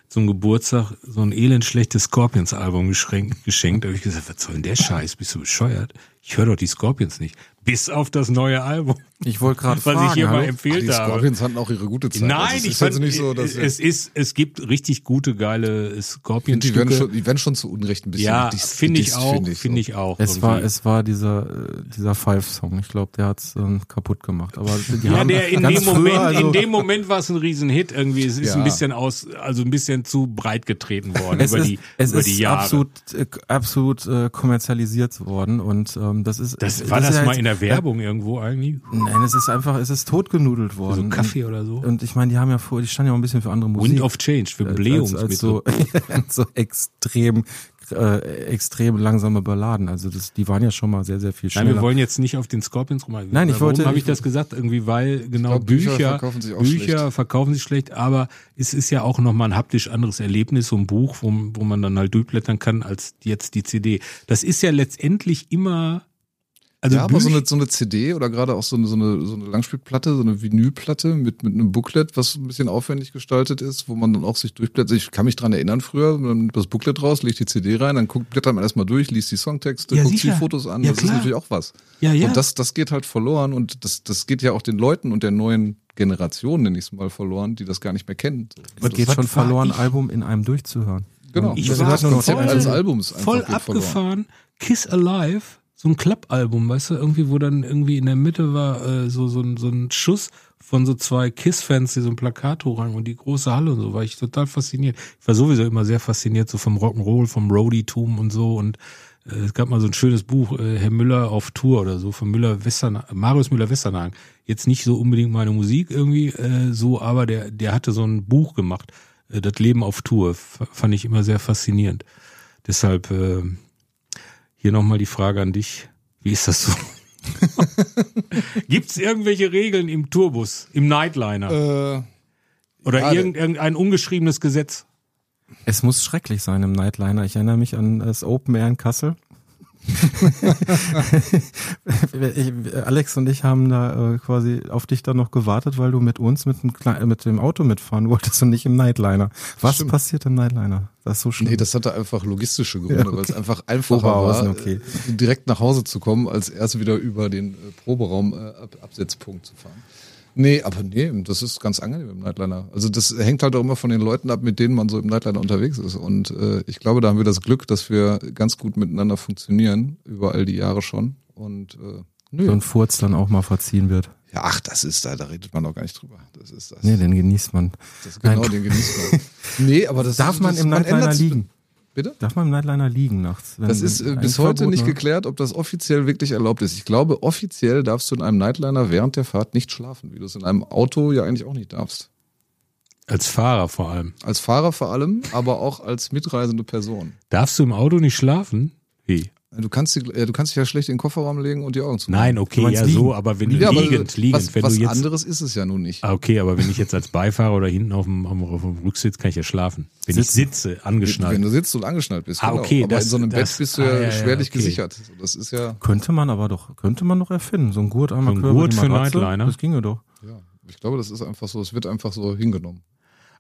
zum Geburtstag so ein elend schlechtes Scorpions-Album geschenkt. geschenkt. Da habe ich gesagt, was soll denn der Scheiß? Bist du bescheuert? Ich höre doch die Scorpions nicht. Bis auf das neue Album, Ich wollte gerade was fragen, ich hier mal hallo? Ach, empfehlt die habe. Scorpions hatten auch ihre gute Zeit. Nein, also es ich ist fand, jetzt nicht so, dass es ist, es gibt richtig gute, geile die werden, schon, die werden schon zu Unrecht ein bisschen Ja, finde ich auch, finde ich auch. Es war, irgendwie. es war dieser, äh, dieser Five-Song. Ich glaube, der hat's ähm, kaputt gemacht. Aber die ja, haben der in ganz dem Moment, also, in dem Moment war es ein Riesenhit irgendwie. Es ist Ja. ein bisschen aus, also ein bisschen zu breit getreten worden es über ist, die, es über ist die Jahre. absolut, äh, absolut äh, kommerzialisiert worden und ähm, das ist. das, war das, ja mal jetzt- in der Werbung irgendwo eigentlich? Nein, es ist einfach, es ist totgenudelt worden. So Kaffee oder so? Und, ich meine, die haben ja vor, die standen ja auch ein bisschen für andere Musik. Wind of Change für als, Blähungsmittel. als so, so extrem äh, extrem langsame Balladen. Also das, die waren ja schon mal sehr, sehr viel schneller. Nein, wir wollen jetzt nicht auf den Scorpions rum. Nein, ich wollte- Warum habe ich ich- das gesagt? Irgendwie, weil genau glaub, Bücher Bücher, verkaufen sich auch Bücher schlecht. verkaufen sich schlecht, aber es ist ja auch nochmal ein haptisch anderes Erlebnis, so ein Buch, wo, wo man dann halt durchblättern kann, als jetzt die CD. Das ist ja letztendlich immer, also ja, aber so eine, so eine CD oder gerade auch so eine, so eine, so eine Langspielplatte, so eine Vinylplatte mit, mit einem Booklet, was ein bisschen aufwendig gestaltet ist, wo man dann auch sich durchblättert. Ich kann mich dran erinnern früher, man nimmt das Booklet raus, legt die CD rein, dann guckt, blättert man erstmal durch, liest die Songtexte, Ja, guckt sicher. die Fotos an. Ja, das ist klar. natürlich auch was. Ja, ja. Und das, das geht halt verloren und das, das geht ja auch den Leuten und der neuen Generation, nenne ich es mal, verloren, die das gar nicht mehr kennen. So. es Das- geht was schon verloren, ich? Album in einem durchzuhören. Genau. Ich das war noch voll- Konzept eines Albums einfach voll geht verloren. abgefahren. Kiss Alive, so ein Klappalbum, weißt du, irgendwie, wo dann irgendwie in der Mitte war äh, so, so, ein, so ein Schuss von so zwei Kiss-Fans, die so ein Plakat hochrangen und die große Halle und so, war ich total fasziniert. Ich war sowieso immer sehr fasziniert, so vom Rock'n'Roll, vom Roadie-Tum und so und äh, es gab mal so ein schönes Buch, äh, Herr Müller auf Tour oder so, von Müller Western, Marius Müller-Westernhagen. Jetzt nicht so unbedingt meine Musik irgendwie äh, so, aber der, der hatte so ein Buch gemacht, äh, Das Leben auf Tour, fand ich immer sehr faszinierend. Deshalb äh, hier nochmal die Frage an dich. Wie ist das so? Gibt es irgendwelche Regeln im Tourbus, im Nightliner? Äh, oder ja, irgend, irgendein ungeschriebenes Gesetz? Es muss schrecklich sein im Nightliner. Ich erinnere mich an das Open Air in Kassel. Ich, Alex und ich haben da äh, quasi auf dich dann noch gewartet, weil du mit uns mit dem, Kle- mit dem Auto mitfahren wolltest und nicht im Nightliner. Was Stimmt. passiert im Nightliner? Das ist so schlimm. Nee, das hatte einfach logistische Gründe, Ja, okay. weil es einfach einfacher war, okay. direkt nach Hause zu kommen, als erst wieder über den äh, Proberaum äh, Ab Absetzpunkt zu fahren. Nee, aber nee, das ist ganz angenehm im Nightliner. Also das hängt halt auch immer von den Leuten ab, mit denen man so im Nightliner unterwegs ist. Und äh, ich glaube, da haben wir das Glück, dass wir ganz gut miteinander funktionieren, über all die Jahre schon. Und äh, nö. so ein Furz dann auch mal verziehen wird. Ja, ach, das ist da, da redet man doch gar nicht drüber. Das ist das. Nee, den genießt man. das genau, Nein. den genießt man. Nee, aber das Darf man das, im Nightliner liegen? Bitte? Darf man im Nightliner liegen nachts? Wenn- Das ist äh, bis heute Verbot, nicht ne? geklärt, ob das offiziell wirklich erlaubt ist. Ich glaube, offiziell darfst du in einem Nightliner während der Fahrt nicht schlafen, wie du es in einem Auto ja eigentlich auch nicht darfst. Als Fahrer vor allem. Als Fahrer vor allem, aber auch als mitreisende Person. Darfst du im Auto nicht schlafen? Wie? Du kannst, die, äh, du kannst dich ja schlecht in den Kofferraum legen und die Augen zu. Nein, okay, ja liegen? so, aber wenn du ja, aber liegend, liegend, was, wenn was du jetzt anderes ist es ja nun nicht. Ah, okay, aber wenn ich jetzt als Beifahrer oder hinten auf dem, auf dem- Rücksitz kann ich ja schlafen. Wenn ich sitze, angeschnallt. Wenn du sitzt und angeschnallt bist. Ah, genau. okay, aber das- in so einem das- Bett bist du ah, ja, ja, ja, schwerlich okay. gesichert. Das ist ja, Könnte man aber doch, könnte man doch erfinden. So ein Gurt einmal So ein Gurt für Matratze, Nightliner? Das ginge doch. ja, ich glaube, das ist einfach so, es wird einfach so hingenommen.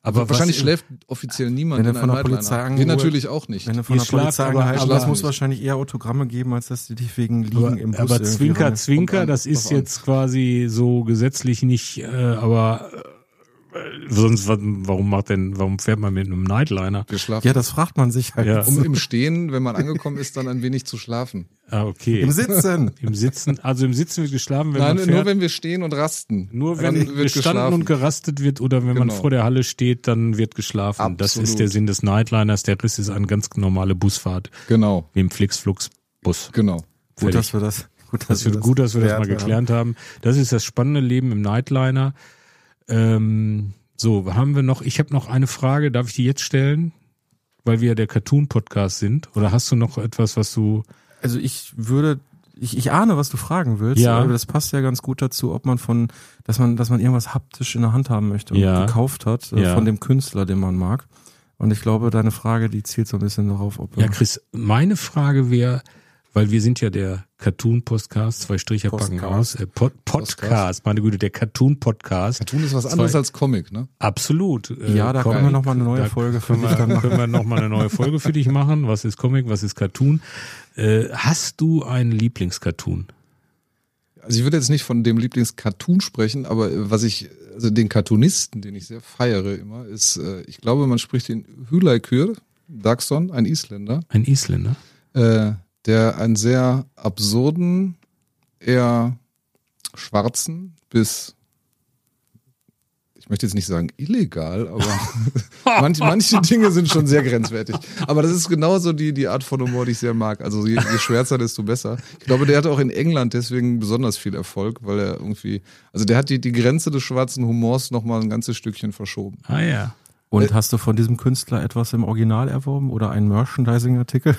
Aber Wahrscheinlich schläft offiziell niemand Wenn er in von der Polizei Nightliner. Wir natürlich auch nicht. Wenn du von Ihr der Polizei schlaft aber- angehalten wirst, muss wahrscheinlich eher Autogramme geben, als dass die dich wegen Liegen aber, im Bus aber Zwinker, Zwinker, an, das ist an. jetzt quasi so gesetzlich nicht, äh, aber äh, sonst, wa- warum macht denn, warum fährt man mit einem Nightliner? Wir schlafen. Ja, das fragt man sich halt. Ja. um im Stehen, wenn man angekommen ist, dann ein wenig zu schlafen. Ah, okay. Im Sitzen. Im Sitzen, also im Sitzen wird geschlafen, wenn Nein, man nur fährt. wenn wir stehen und rasten. Nur wenn Dann wird gestanden geschlafen. und gerastet wird oder wenn man Genau. vor der Halle steht, dann wird geschlafen. Das Absolut. ist der Sinn des Nightliners. Der Riss ist eine ganz normale Busfahrt, Genau, wie im Flixflux-Bus. genau. Gut, dass wir das, gut, Das wird gut, dass wir das mal geklärt haben. geklärt haben. Das ist das spannende Leben im Nightliner. Ähm, so, haben wir noch, ich habe noch eine Frage, darf ich die jetzt stellen? Weil wir ja der Cartoon-Podcast sind. Oder hast du noch etwas, was du. Also ich würde, ich, ich ahne, was du fragen willst, Ja. aber das passt ja ganz gut dazu, ob man von, dass man, dass man irgendwas haptisch in der Hand haben möchte und Ja. gekauft hat äh, Ja. von dem Künstler, den man mag. Und ich glaube, deine Frage, die zielt so ein bisschen darauf, ob Ja, Chris, meine Frage wäre, weil wir sind ja der Cartoon-Podcast, zwei Striche packen Postcast. aus. Äh, Pod Podcast, meine Güte, der Cartoon-Podcast. Cartoon ist was anderes Zwei- als Comic, ne? Absolut. Äh, ja, da Comic, können wir nochmal eine neue Folge für dich machen. können wir noch mal eine neue Folge für dich machen. Was ist Comic, was ist Cartoon? Äh, hast du einen Lieblingscartoon? Also ich würde jetzt nicht von dem Lieblingscartoon sprechen, aber äh, was ich, also den Cartoonisten, den ich sehr feiere immer, ist, äh, ich glaube, man spricht den Hüleikür Dagsson, ein Isländer, Ein Isländer? äh, der einen sehr absurden, eher schwarzen bis ich möchte jetzt nicht sagen illegal, aber manche, manche Dinge sind schon sehr grenzwertig. Aber das ist genauso die, die Art von Humor, die ich sehr mag. Also je, je schwärzer, desto besser. Ich glaube, der hatte auch in England deswegen besonders viel Erfolg, weil er irgendwie, also der hat die, die Grenze des schwarzen Humors nochmal ein ganzes Stückchen verschoben. Ah ja. Und Äh, hast du von diesem Künstler etwas im Original erworben oder einen Merchandising-Artikel?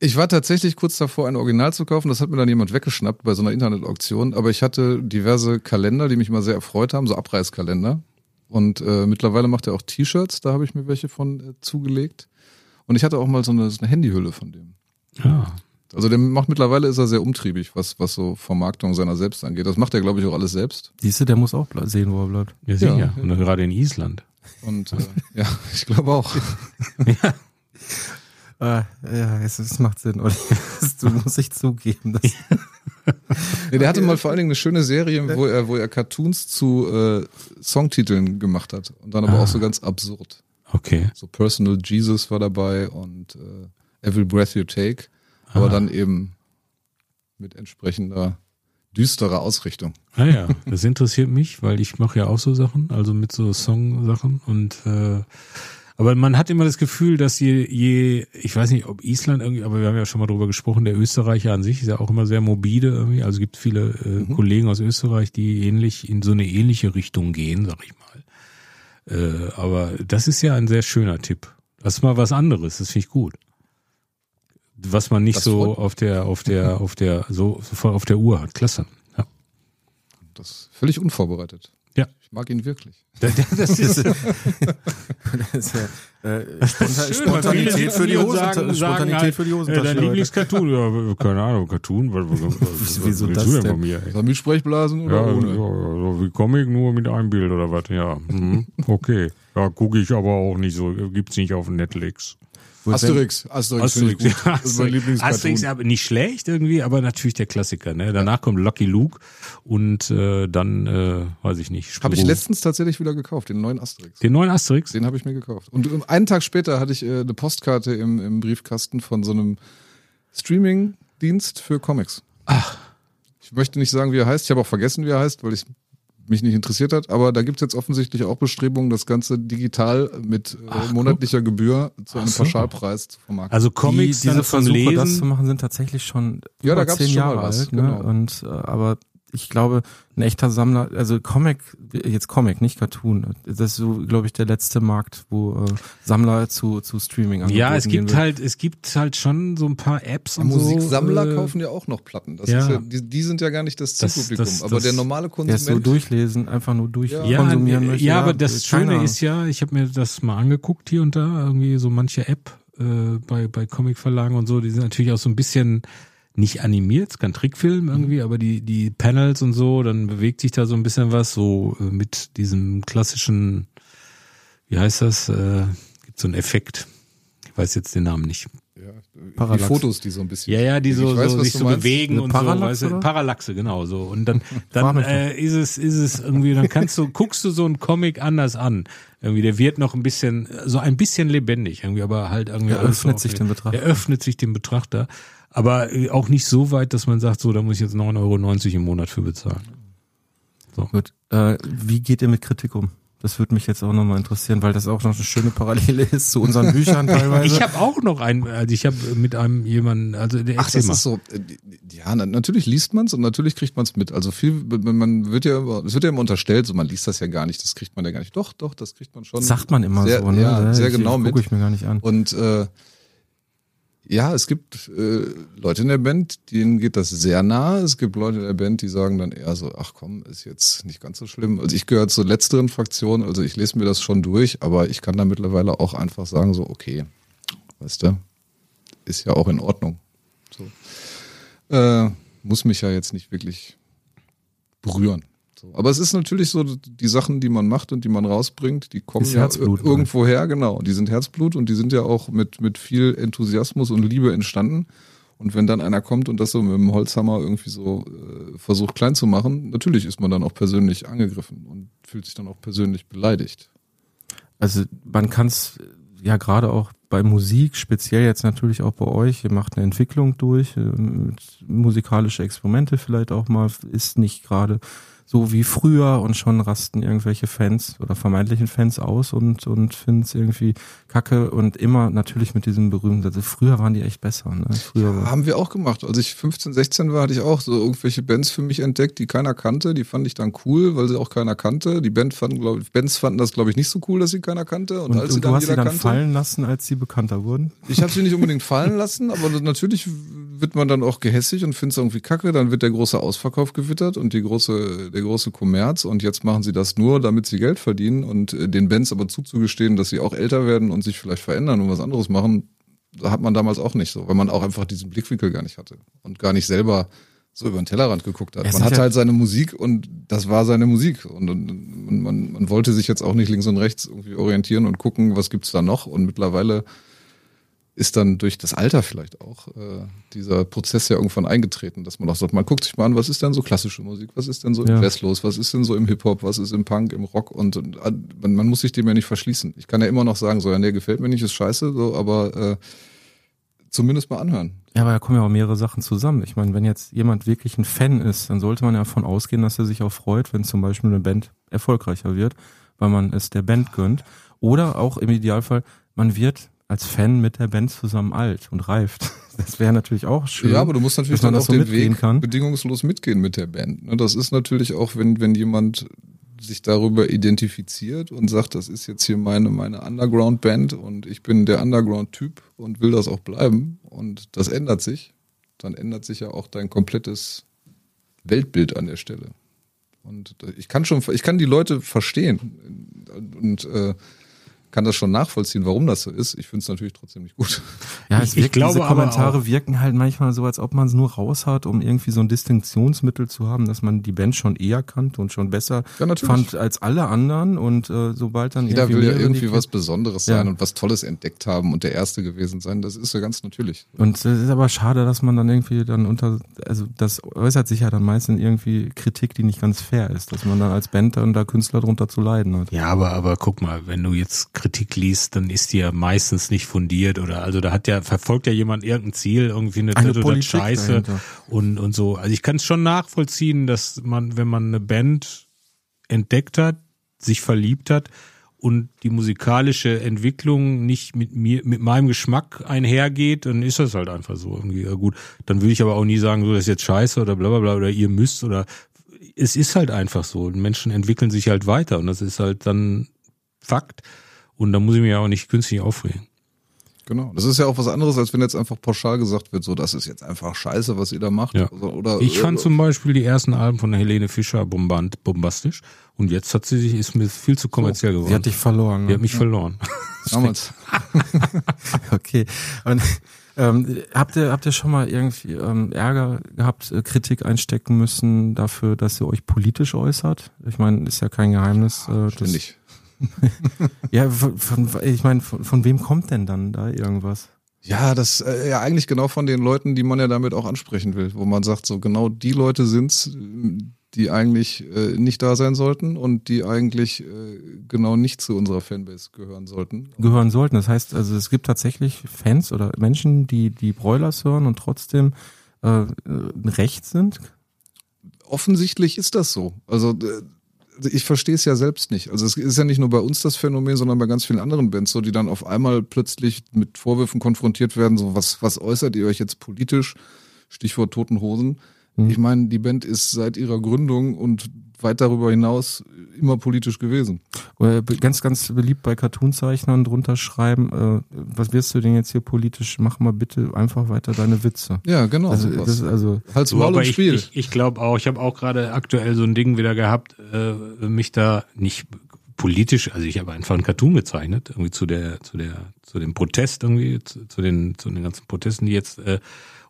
Ich war tatsächlich kurz davor, ein Original zu kaufen. Das hat mir dann jemand weggeschnappt bei so einer Internetauktion. Aber ich hatte diverse Kalender, die mich immer sehr erfreut haben, so Abreißkalender. Und äh, mittlerweile macht er auch T-Shirts. Da habe ich mir welche von äh, zugelegt. Und ich hatte auch mal so eine, so eine Handyhülle von dem. Ja. Also der macht mittlerweile ist er sehr umtriebig, was, was so Vermarktung seiner selbst angeht. Das macht er, glaube ich, auch alles selbst. Siehst du, der muss auch sehen, wo er bleibt. Ja, sicher. Ja. Und dann gerade in Island. Und äh, ja, ich glaube auch. Äh, ja, es, es macht Sinn. Olli. du musst ich zugeben. Nee, der hatte mal vor allen Dingen eine schöne Serie, wo er, wo er Cartoons zu äh, Songtiteln gemacht hat. Und dann aber Ah. auch so ganz absurd. Okay. So Personal Jesus war dabei und äh, Every Breath You Take. Aber Ah. dann eben mit entsprechender düsterer Ausrichtung. Ah ja, das interessiert mich, weil ich mache ja auch so Sachen, also mit so Song-Sachen und äh, aber man hat immer das Gefühl, dass je, je, ich weiß nicht, ob Island irgendwie, aber wir haben ja schon mal drüber gesprochen, der Österreicher an sich ist ja auch immer sehr morbide irgendwie. Also es gibt viele äh, Kollegen aus Österreich, die ähnlich in so eine ähnliche Richtung gehen, sag ich mal. Äh, aber das ist ja ein sehr schöner Tipp. Das ist mal was anderes, das finde ich gut. Was man nicht Das so freut auf der, auf der, auf der, so so auf der Uhr hat. Klasse. Ja. Das ist völlig unvorbereitet. Ja. Ich mag ihn wirklich. Das ist, das ist ja, äh, Sponta Schön, Spontanität für die sitzen hier und Hosen. sagen- Spontanität sagen für die halt, Hosentasche. äh, Dein. Lieblingscartoon, ja, keine Ahnung, Cartoon, was, was, was, Wieso was willst das du denn von mir? ey? Ist mit Sprechblasen oder Ja, ja, ohne? so wie Comic, nur mit einem Bild oder was, ja. Mhm. Okay. Ja, gucke ich aber auch nicht so, gibt's nicht auf Netflix. Asterix. Asterix, finde ich gut. ja, Das ist mein Lieblingscartoon. Asterix, aber nicht schlecht irgendwie, aber natürlich der Klassiker, ne? Danach kommt Lucky Luke und äh, dann, äh, weiß ich nicht. Habe ich letztens tatsächlich wieder gekauft, den neuen Asterix. Den neuen Asterix? Den habe ich mir gekauft. Und einen Tag später hatte ich äh, eine Postkarte im, im Briefkasten von so einem Streaming-Dienst für Comics. Ach. Ich möchte nicht sagen, wie er heißt. Ich habe auch vergessen, wie er heißt, weil ich mich nicht interessiert hat. Aber da gibt's jetzt offensichtlich auch Bestrebungen, das Ganze digital mit äh, monatlicher Gebühr zu einem so. Pauschalpreis zu vermarkten. Also die, Comics diese dann zum Versuche, das zu Lesen. machen, sind tatsächlich schon Ja, da über gab's zehn schon mal Jahre was, alt. Ne? genau. Und äh, aber ich glaube, ein echter Sammler, also Comic, jetzt Comic, nicht Cartoon. Das ist so, glaube ich, der letzte Markt, wo äh, Sammler zu zu Streaming Ja, es gibt halt, es gibt halt schon so ein paar Apps und Musiksammler so. äh, kaufen ja auch noch Platten. Das ja. ist ja, die, die sind ja gar nicht das Das- Zielpublikum. das- aber das- der normale der ist so Konsument. durchlesen, einfach nur durch Ja. möchte. ja, aber das Schöne keiner- ist ja, ich habe mir das mal angeguckt hier und da, irgendwie so manche App äh, bei, bei Comicverlagen und so, die sind natürlich auch so ein bisschen nicht animiert, ist kein Trickfilm irgendwie, aber die, die Panels und so, dann bewegt sich da so ein bisschen was, so äh, mit diesem klassischen, wie heißt das, äh, gibt so einen Effekt. Ich weiß jetzt den Namen nicht. ja, die Parallax. Fotos, die so ein bisschen. Ja, ja, die so, weiß, so sich so meinst. bewegen Eine und Parallax, so, weißt du? Parallaxe, genau so. Und dann, dann äh, ist es, ist es irgendwie, dann kannst du, guckst du so einen Comic anders an. Irgendwie, der wird noch ein bisschen, so ein bisschen lebendig, irgendwie, aber halt irgendwie. Er öffnet sich dem Betrachter. Er öffnet sich dem Betrachter. Aber äh, auch nicht so weit, dass man sagt, so, da muss ich jetzt 9,90 Euro im Monat für bezahlen. Gut. Äh, wie geht ihr mit Kritik um? Das würde mich jetzt auch nochmal interessieren, weil das auch noch eine schöne Parallele ist zu unseren Büchern teilweise. Ich habe auch noch einen, also ich habe mit einem jemanden, also der Ach, das ist so. äh, Ja, na- natürlich liest man's und natürlich kriegt man's mit. Also viel, man wird ja, immer- es wird ja immer unterstellt, so man liest das ja gar nicht, das kriegt man ja gar nicht. Doch, doch, das kriegt man schon. Sagt man immer sehr, so, ne? Ja, sehr ich, genau mit. Gucke ich mir gar nicht an. Und äh, ja, es gibt äh, Leute in der Band, denen geht das sehr nah. Es gibt Leute in der Band, die sagen dann eher so, ach komm, ist jetzt nicht ganz so schlimm. Also ich gehöre zur letzteren Fraktion, also ich lese mir das schon durch, aber ich kann da mittlerweile auch einfach sagen, so, okay, weißt du, ist ja auch in Ordnung. So. Äh, muss mich ja jetzt nicht wirklich berühren. So. Aber es ist natürlich so, die Sachen, die man macht und die man rausbringt, die kommen Ist ja Herzblut, ir- irgendwo her, genau. Die sind Herzblut und die sind ja auch mit, mit viel Enthusiasmus und Liebe entstanden. Und wenn dann einer kommt und das so mit dem Holzhammer irgendwie so äh, versucht klein zu machen, natürlich ist man dann auch persönlich angegriffen und fühlt sich dann auch persönlich beleidigt. Also man kann es ja gerade auch bei Musik, speziell jetzt natürlich auch bei euch, ihr macht eine Entwicklung durch, äh, musikalische Experimente vielleicht auch mal, ist nicht gerade so wie früher und schon rasten irgendwelche Fans oder vermeintlichen Fans aus und, und finden es irgendwie kacke und immer natürlich mit diesem berühmten, also früher waren die echt besser. Ne? Früher ja, haben wir auch gemacht. Als ich 15, 16 war, hatte ich auch so irgendwelche Bands für mich entdeckt, die keiner kannte. Die fand ich dann cool, weil sie auch keiner kannte. Die Band fanden, glaub, Bands fanden das, glaube ich, nicht so cool, dass sie keiner kannte. Und, und als und sie dann du hast sie dann kannte, fallen lassen, als sie bekannter wurden? Ich habe sie nicht unbedingt fallen lassen, aber natürlich wird man dann auch gehässig und findet es irgendwie kacke. Dann wird der große Ausverkauf gewittert und die große, der große Kommerz. Und jetzt machen sie das nur, damit sie Geld verdienen und äh, den Bands aber zuzugestehen, dass sie auch älter werden und sich vielleicht verändern und was anderes machen. Hat man damals auch nicht so, weil man auch einfach diesen Blickwinkel gar nicht hatte und gar nicht selber so über den Tellerrand geguckt hat. man hatte halt seine Musik und das war seine Musik. Und, und man, man wollte sich jetzt auch nicht links und rechts irgendwie orientieren und gucken, was gibt's da noch. Und mittlerweile ist dann durch das Alter vielleicht auch äh, dieser Prozess ja irgendwann eingetreten, dass man auch sagt, man guckt sich mal an, was ist denn so klassische Musik, was ist denn so im ja. Jazz los, was ist denn so im Hip-Hop, was ist im Punk, im Rock und, und äh, man, man, muss sich dem ja nicht verschließen. Ich kann ja immer noch sagen, so, ja, nee, gefällt mir nicht, ist scheiße, so, aber äh, zumindest mal anhören. Ja, aber da kommen ja auch mehrere Sachen zusammen. Ich meine, wenn jetzt jemand wirklich ein Fan ist, dann sollte man ja davon ausgehen, dass er sich auch freut, wenn zum Beispiel eine Band erfolgreicher wird, weil man es der Band gönnt. Oder auch im Idealfall, man wird als Fan mit der Band zusammen alt und reift. Das wäre natürlich auch schön. Ja, aber du musst natürlich dann auch so den Weg kann. bedingungslos mitgehen mit der Band. Ne, das ist natürlich auch, wenn, wenn jemand sich darüber identifiziert und sagt, das ist jetzt hier meine, meine Underground-Band und ich bin der Underground-Typ und will das auch bleiben und das ändert sich, dann ändert sich ja auch dein komplettes Weltbild an der Stelle. Und ich kann schon, ich kann die Leute verstehen und äh, kann das schon nachvollziehen, warum das so ist. Ich finde es natürlich trotzdem nicht gut. Ja, ich, ich glaube, diese Kommentare wirken halt manchmal so, als ob man es nur raus hat, um irgendwie so ein Distinktionsmittel zu haben, dass man die Band schon eher kannte und schon besser ja, fand als alle anderen. Und äh, sobald dann jeder will ja irgendwie was Besonderes sein ja. und was Tolles entdeckt haben und der Erste gewesen sein. Das ist ja ganz natürlich. Und es ist aber schade, dass man dann irgendwie dann unter, also das äußert sich ja dann meistens irgendwie Kritik, die nicht ganz fair ist, dass man dann als Band dann da Künstler drunter zu leiden hat. Ja, aber aber guck mal, wenn du jetzt Kritik liest, dann ist die ja meistens nicht fundiert oder also da hat ja, verfolgt ja jemand irgendein Ziel, irgendwie eine, eine oder Scheiße und, und so. Also ich kann es schon nachvollziehen, dass man, wenn man eine Band entdeckt hat, sich verliebt hat und die musikalische Entwicklung nicht mit mir, mit meinem Geschmack einhergeht, dann ist das halt einfach so irgendwie. Ja gut, dann würde ich aber auch nie sagen, so das ist jetzt scheiße oder bla bla bla oder ihr müsst oder es ist halt einfach so. Menschen entwickeln sich halt weiter und das ist halt dann Fakt. Und da muss ich mich ja auch nicht künstlich aufregen. Genau. Das ist ja auch was anderes, als wenn jetzt einfach pauschal gesagt wird, so, das ist jetzt einfach scheiße, was ihr da macht. Ja. Oder, oder, ich fand äh, zum Beispiel die ersten Alben von Helene Fischer bombant, bombastisch. Und jetzt hat sie sich, ist mir viel zu kommerziell so, geworden. Sie hat dich verloren. Ne? Die hat mich ja. verloren. Damals. okay. Und, ähm, habt ihr, habt ihr schon mal irgendwie ähm, Ärger gehabt, äh, Kritik einstecken müssen dafür, dass ihr euch politisch äußert? Ich meine, ist ja kein Geheimnis. Äh, Ständig. ja, von, von, ich meine, von, von wem kommt denn dann da irgendwas? Ja, das äh, ja eigentlich genau von den Leuten, die man ja damit auch ansprechen will, wo man sagt, so genau die Leute sind's, die eigentlich äh, nicht da sein sollten und die eigentlich äh, genau nicht zu unserer Fanbase gehören sollten. Gehören sollten. Das heißt, also es gibt tatsächlich Fans oder Menschen, die die Broilers hören und trotzdem äh, recht sind. Offensichtlich ist das so. Also äh, ich verstehe es ja selbst nicht. Also es ist ja nicht nur bei uns das Phänomen, sondern bei ganz vielen anderen Bands so, die dann auf einmal plötzlich mit Vorwürfen konfrontiert werden, so was, was äußert ihr euch jetzt politisch? Stichwort Toten Hosen. Mhm. Ich meine, die Band ist seit ihrer Gründung und weit darüber hinaus immer politisch gewesen. Ganz, ganz beliebt bei Cartoonzeichnern drunter schreiben, äh, was wirst du denn jetzt hier politisch? Mach mal bitte einfach weiter deine Witze. Ja, genau. Also, das ist also halt so aber ich, Spiel. ich, ich glaube auch, ich habe auch gerade aktuell so ein Ding wieder gehabt, äh, mich da nicht politisch, also ich habe einfach einen Cartoon gezeichnet, irgendwie zu der, zu der, zu dem Protest irgendwie, zu, zu den, zu den ganzen Protesten, die jetzt äh,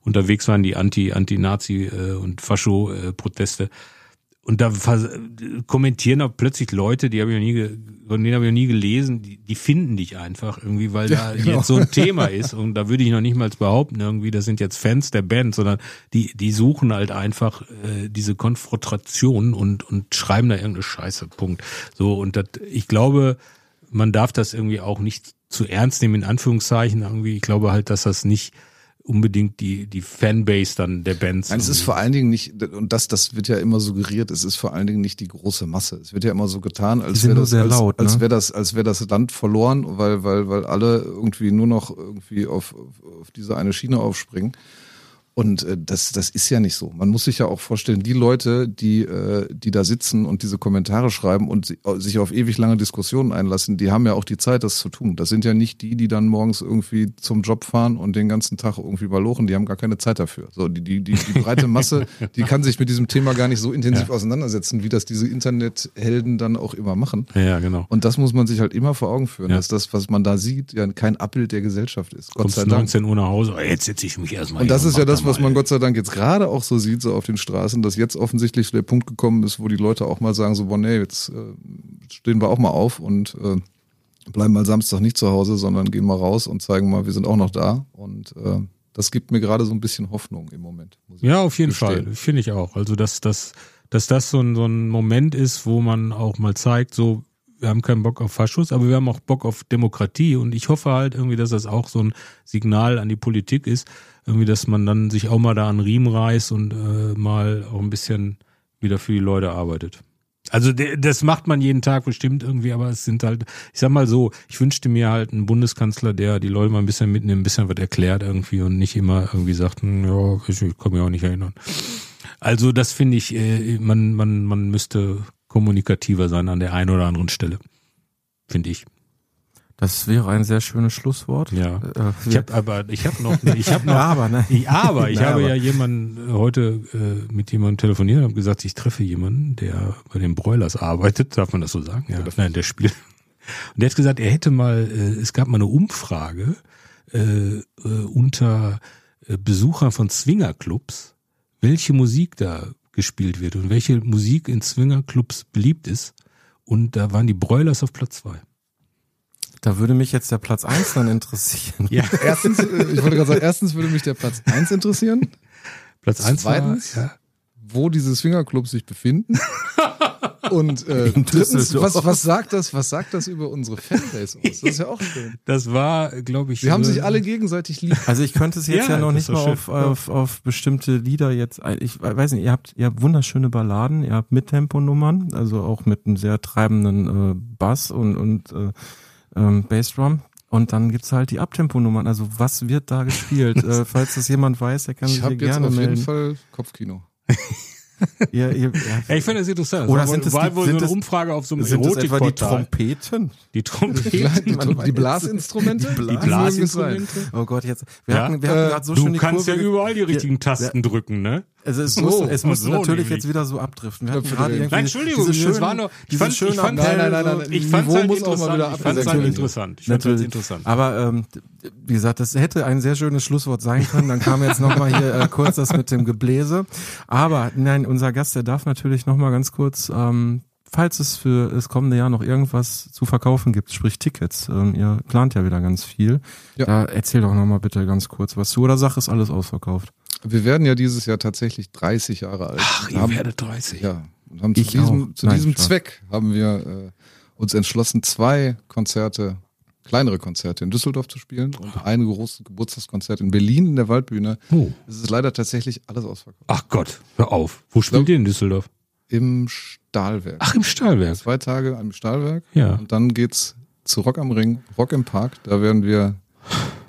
unterwegs waren, die Anti, Anti-Nazi äh, und Fascho-Proteste. Und da kommentieren auch plötzlich Leute, die habe ich noch nie, von denen habe ich noch nie gelesen, die, die finden dich einfach irgendwie, weil ja, da genau. jetzt so ein Thema ist. Und da würde ich noch nicht mal behaupten, irgendwie, das sind jetzt Fans der Band, sondern die, die suchen halt einfach äh, diese Konfrontation und, und schreiben da irgendeine Scheiße. Punkt. So, und das, ich glaube, man darf das irgendwie auch nicht zu ernst nehmen, in Anführungszeichen. Irgendwie, ich glaube halt, dass das nicht unbedingt die, die Fanbase dann der Bands. Nein, es ist vor allen Dingen nicht, und das, das wird ja immer suggeriert, es ist vor allen Dingen nicht die große Masse. Es wird ja immer so getan, als wäre das, als, laut, als ne? wäre das, als wäre das Land verloren, weil, weil, weil alle irgendwie nur noch irgendwie auf, auf diese eine Schiene aufspringen. Und äh, das, das ist ja nicht so. Man muss sich ja auch vorstellen, die Leute, die, äh, die da sitzen und diese Kommentare schreiben und si- sich auf ewig lange Diskussionen einlassen, die haben ja auch die Zeit, das zu tun. Das sind ja nicht die, die dann morgens irgendwie zum Job fahren und den ganzen Tag irgendwie überlochen. Die haben gar keine Zeit dafür. So, die, die, die, die breite Masse, die kann sich mit diesem Thema gar nicht so intensiv auseinandersetzen, wie das diese Internethelden dann auch immer machen. Ja, genau. Und das muss man sich halt immer vor Augen führen, Ja. dass das, was man da sieht, ja kein Abbild der Gesellschaft ist. Gott Kommst sei Dank. 19 Uhr nach Hause, oh, jetzt setze ich mich erstmal Und das ist ja das, da was man Gott sei Dank jetzt gerade auch so sieht, so auf den Straßen, dass jetzt offensichtlich der Punkt gekommen ist, wo die Leute auch mal sagen, so, boah, nee, jetzt äh, stehen wir auch mal auf und äh, bleiben mal Samstag nicht zu Hause, sondern gehen mal raus und zeigen mal, wir sind auch noch da. Und äh, das gibt mir gerade so ein bisschen Hoffnung im Moment. muss ich Ja, auf jeden gestehen. Fall. Finde ich auch. Also, dass, dass, dass das so ein, so ein Moment ist, wo man auch mal zeigt, so, wir haben keinen Bock auf Faschus, aber wir haben auch Bock auf Demokratie. Und ich hoffe halt irgendwie, dass das auch so ein Signal an die Politik ist, irgendwie, dass man dann sich auch mal da an Riemen reißt und äh, mal auch ein bisschen wieder für die Leute arbeitet. Also das macht man jeden Tag bestimmt irgendwie, aber es sind halt, ich sag mal so, ich wünschte mir halt einen Bundeskanzler, der die Leute mal ein bisschen mitnimmt, ein bisschen was erklärt irgendwie und nicht immer irgendwie sagt, hm, ja, ich kann mich auch nicht erinnern. Also das finde ich, äh, man, man, man müsste kommunikativer sein an der einen oder anderen Stelle. Finde ich. Das wäre ein sehr schönes Schlusswort. Ja. Äh, Ich habe aber, ich habe noch, ich habe noch, Ja, aber, ne? ich, aber ich Na, habe aber. ja jemanden äh, heute äh, mit jemandem telefoniert und habe gesagt, ich treffe jemanden, der bei den Broilers arbeitet. Darf man das so sagen? Ja, nein, der spielt. Und der hat gesagt, er hätte mal, äh, es gab mal eine Umfrage äh, äh, unter äh, Besuchern von Swingerclubs, welche Musik da gespielt wird und welche Musik in Swingerclubs beliebt ist. Und da waren die Broilers auf Platz zwei. Da würde mich jetzt der Platz eins dann interessieren. Ja, Erstens, äh, ich wollte gerade sagen, erstens würde mich der Platz eins interessieren, Platz eins Zweitens? war, ja. wo diese Swingerclubs sich befinden. Und äh, drittens, was, was sagt das, was sagt das über unsere Fanbase aus? Das ist ja auch schön. Das war, glaube ich, Sie haben so- sich alle gegenseitig lieb. Also ich könnte es jetzt Ja, ja, noch nicht mal auf, auf, auf bestimmte Lieder jetzt, ein- ich weiß nicht, ihr habt, ihr habt wunderschöne Balladen, ihr habt Mittempo-Nummern, also auch mit einem sehr treibenden äh, Bass und, und äh, ähm, Bassdrum. Und dann gibt's halt die Abtempo-Nummern. Also was wird da gespielt? äh, falls das jemand weiß, der kann Ich sich habe hier jetzt gerne auf melden. jeden Fall Kopfkino. Ihr, ihr, Ja, ich finde das interessant. Oder Das war sind es war die- wohl sind so eine es- Umfrage auf so einem sind das etwa die. Trompeten? Die Trompete. Die, die, die. Blasinstrumente? Die Die Blas- Blasinstrumente. Oh Gott, jetzt. Wir Ja, hatten, wir hatten äh, gerade so du schön die kannst Kurve ja ge- überall die richtigen Ja, Tasten drücken, ne? Also es So, musste, es so, natürlich jetzt wieder so abdriften. Wir hatten Knöpfe gerade drehen. irgendwie Nein, Entschuldigung, das schönen, war nur, ich fand, ich schönen fand, Nein, nein, nein, nein, ich fand's Niveau halt muss auch mal wieder interessant. Ich fand's halt abgesenkt werden. interessant. Ich fand's halt Natürlich. interessant. Aber ähm, wie gesagt, das hätte ein sehr schönes Schlusswort sein können. Dann kam jetzt nochmal hier äh, kurz das mit dem Gebläse. Aber nein, unser Gast, der darf natürlich nochmal ganz kurz, ähm, falls es für das kommende Jahr noch irgendwas zu verkaufen gibt, sprich Tickets, ähm, ihr plant ja wieder ganz viel. Ja. Da erzähl doch nochmal bitte ganz kurz was zu. Oder Sache ist alles ausverkauft. Wir werden ja dieses Jahr tatsächlich 30 Jahre alt. Ach, ihr haben, werdet 30. Ja, und haben zu Ich diesem, auch. zu Nein, diesem. Zweck haben wir äh, uns entschlossen, zwei Konzerte, kleinere Konzerte in Düsseldorf zu spielen und ein großes Geburtstagskonzert in Berlin in der Waldbühne. Oh. Es ist leider tatsächlich alles ausverkauft. Ach Gott, hör auf. Wo spielt ihr in Düsseldorf? Im Stahlwerk. Ach, im Stahlwerk. Zwei Tage im Stahlwerk. Ja. Und dann geht's zu Rock am Ring, Rock im Park. Da werden wir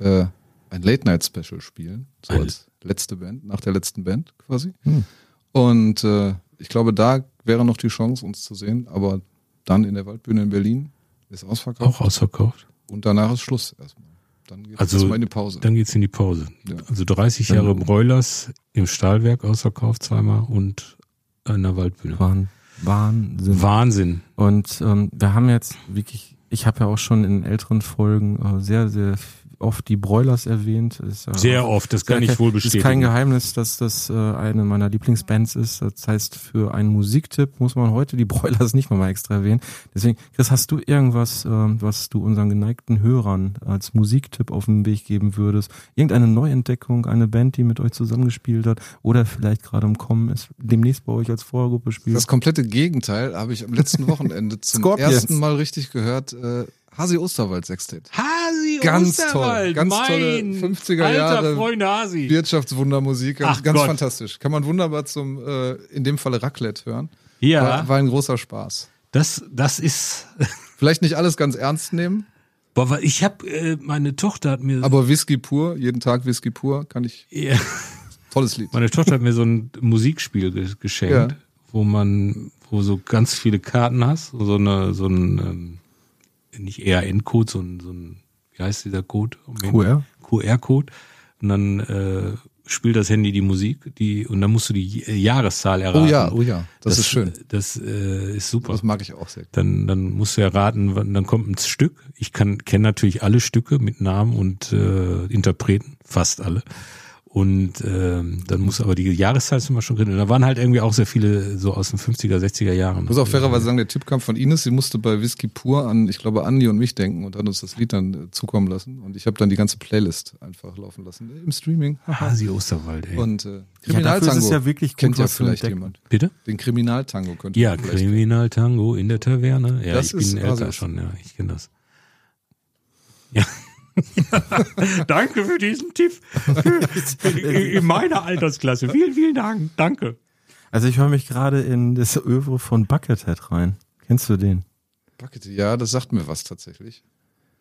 äh, ein Late-Night-Special spielen. So Ein- als letzte Band, nach der letzten Band quasi. Hm. Und äh, ich glaube, da wäre noch die Chance, uns zu sehen. Aber dann in der Waldbühne in Berlin ist ausverkauft. Auch ausverkauft. Und danach ist Schluss erstmal. Dann geht's Also, erstmal in die Pause. Dann geht's in die Pause. Ja. Also 30 Jahre Broilers im Stahlwerk ausverkauft zweimal und in der Waldbühne. Wahn- Wahnsinn. Wahnsinn. Und ähm, wir haben jetzt wirklich, ich habe ja auch schon in älteren Folgen äh, sehr, sehr oft die Broilers erwähnt. Ist, ja Sehr oft, das ist kann ich wohl kein- Ist kein bestätigen. Geheimnis, dass das äh, eine meiner Lieblingsbands ist. Das heißt, für einen Musiktipp muss man heute die Broilers nicht nochmal extra erwähnen. Deswegen, Chris, hast du irgendwas, ähm, was du unseren geneigten Hörern als Musiktipp auf den Weg geben würdest? Irgendeine Neuentdeckung, eine Band, die mit euch zusammengespielt hat oder vielleicht gerade im Kommen ist, demnächst bei euch als Vorgruppe spielt? Das komplette Gegenteil habe ich am letzten Wochenende zum Scorpions. ersten Mal richtig gehört. Äh, Hasi Osterwald Sextet. Hasi Ganz toll, ganz tolle 50er alter Jahre Freund Hasi. Wirtschaftswundermusik, ganz, Ach ganz fantastisch. Kann man wunderbar zum, äh, in dem Falle Raclette hören. Ja, War, war ein großer Spaß. das, das ist. Vielleicht nicht alles ganz ernst nehmen, Boah, ich habe, äh, meine Tochter hat mir, aber Whisky pur, jeden Tag Whisky pur, kann ich, Ja, tolles Lied. meine Tochter hat mir so ein Musikspiel ge geschenkt, Ja. wo man, wo so ganz viele Karten hast, so eine, so ein, ähm, nicht ERN-Code, so ein, so ein, wie heißt dieser Code? QR? QR-Code. Und dann äh, spielt das Handy die Musik, die und dann musst du die J- Jahreszahl erraten. Oh ja, oh ja, das, ist schön. Das äh, ist super. Das mag ich auch sehr. Dann, dann musst du erraten, wann, dann kommt ein Stück. Ich kann kenne natürlich alle Stücke mit Namen und äh, Interpreten, fast alle. Und ähm, dann muss aber die Jahreszahl immer schon drin. Und da waren halt irgendwie auch sehr viele so aus den 50er, 60er Jahren. Ich muss auch fairerweise sagen, der Tipp kam von Ines. Sie musste bei Whisky pur an, ich glaube, Andi und mich denken und hat uns das Lied dann äh, zukommen lassen. Und ich habe dann die ganze Playlist einfach laufen lassen im Streaming. Hasi Osterwald, ey. Und äh, Ja, dafür ist Kriminaltango es ja wirklich gut, kennt ja vielleicht jemand. Bitte? Den Kriminaltango könnte Ja. Kriminaltango in der Taverne. Ja, Das ich ist bin älter schon, ja, ich kenne das. Ja. Danke für diesen Tipp. In meiner Altersklasse. Vielen, vielen Dank. Danke. Also ich höre mich gerade in das Övre von Buckethead rein. Kennst du den? Bucket, ja, das sagt mir was tatsächlich.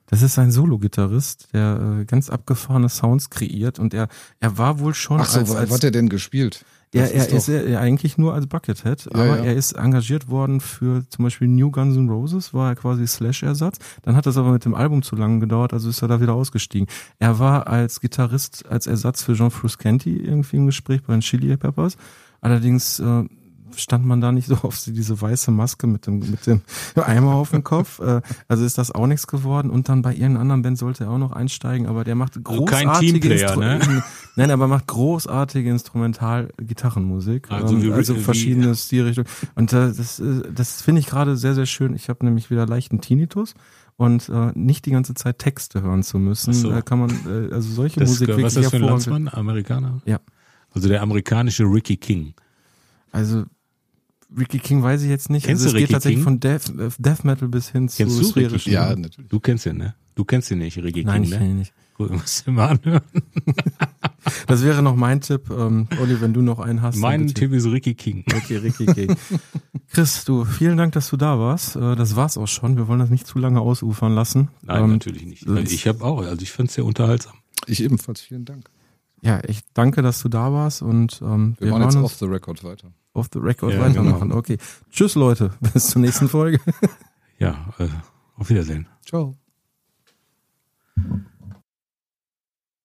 Das ist ein Solo-Gitarrist, der äh, ganz abgefahrene Sounds kreiert und er, er war wohl schon Ach so, als, was als hat er denn gespielt? Er, er doch- ist, er eigentlich nur als Buckethead, aber ja. er ist engagiert worden für zum Beispiel New Guns N' Roses, war er quasi Slash-Ersatz. Dann hat das aber mit dem Album zu lange gedauert, also ist er da wieder ausgestiegen. Er war als Gitarrist, als Ersatz für Jean Frusciante irgendwie im Gespräch bei den Chili Peppers. Allerdings äh, stand man da nicht so auf diese weiße Maske mit dem, mit dem Eimer auf dem Kopf. Äh, also ist das auch nichts geworden. Und dann bei irgendeiner anderen Band sollte er auch noch einsteigen, aber der macht Also kein großartige Teamplayer, Instru- ne? Nein, aber macht großartige Instrumental-Gitarrenmusik. Also ähm, also verschiedene Stilrichtungen. Und äh, das, äh, das finde ich gerade sehr, sehr schön. Ich habe nämlich wieder leichten Tinnitus. Und äh, nicht die ganze Zeit Texte hören zu müssen, so. da kann man äh, also solche Das, Musik was wirklich ist das für ein. Landsmann? Amerikaner? Ja. Also der amerikanische Ricky King. Also Ricky King weiß ich jetzt nicht. Kennst also es du geht Ricky tatsächlich King? von Death, äh, Death Metal bis hin Kennst zu du Ricky. King? Ja, natürlich. Du kennst ihn, ne? Du kennst ihn nicht, Ricky Nein, King, ich ne? kenne ihn nicht. Gut, musst du mal anhören. Das wäre noch mein Tipp. Ähm, Olli, wenn du noch einen hast. Mein. Tipp ist Ricky King. Okay, Ricky King. Chris, du, vielen Dank, dass du da warst. Äh, Das war's auch schon. Wir wollen das nicht zu lange ausufern lassen. Nein, Ähm, natürlich nicht. Ich habe auch, also ich fand es sehr unterhaltsam. Ich ebenfalls, vielen Dank. Ja, ich danke, dass du da warst und ähm, Wir, wir, machen jetzt off the record weiter. off the record Ja, weitermachen. Okay. Tschüss, Leute. Bis zur nächsten Folge. Ja, äh, auf Wiedersehen. Ciao.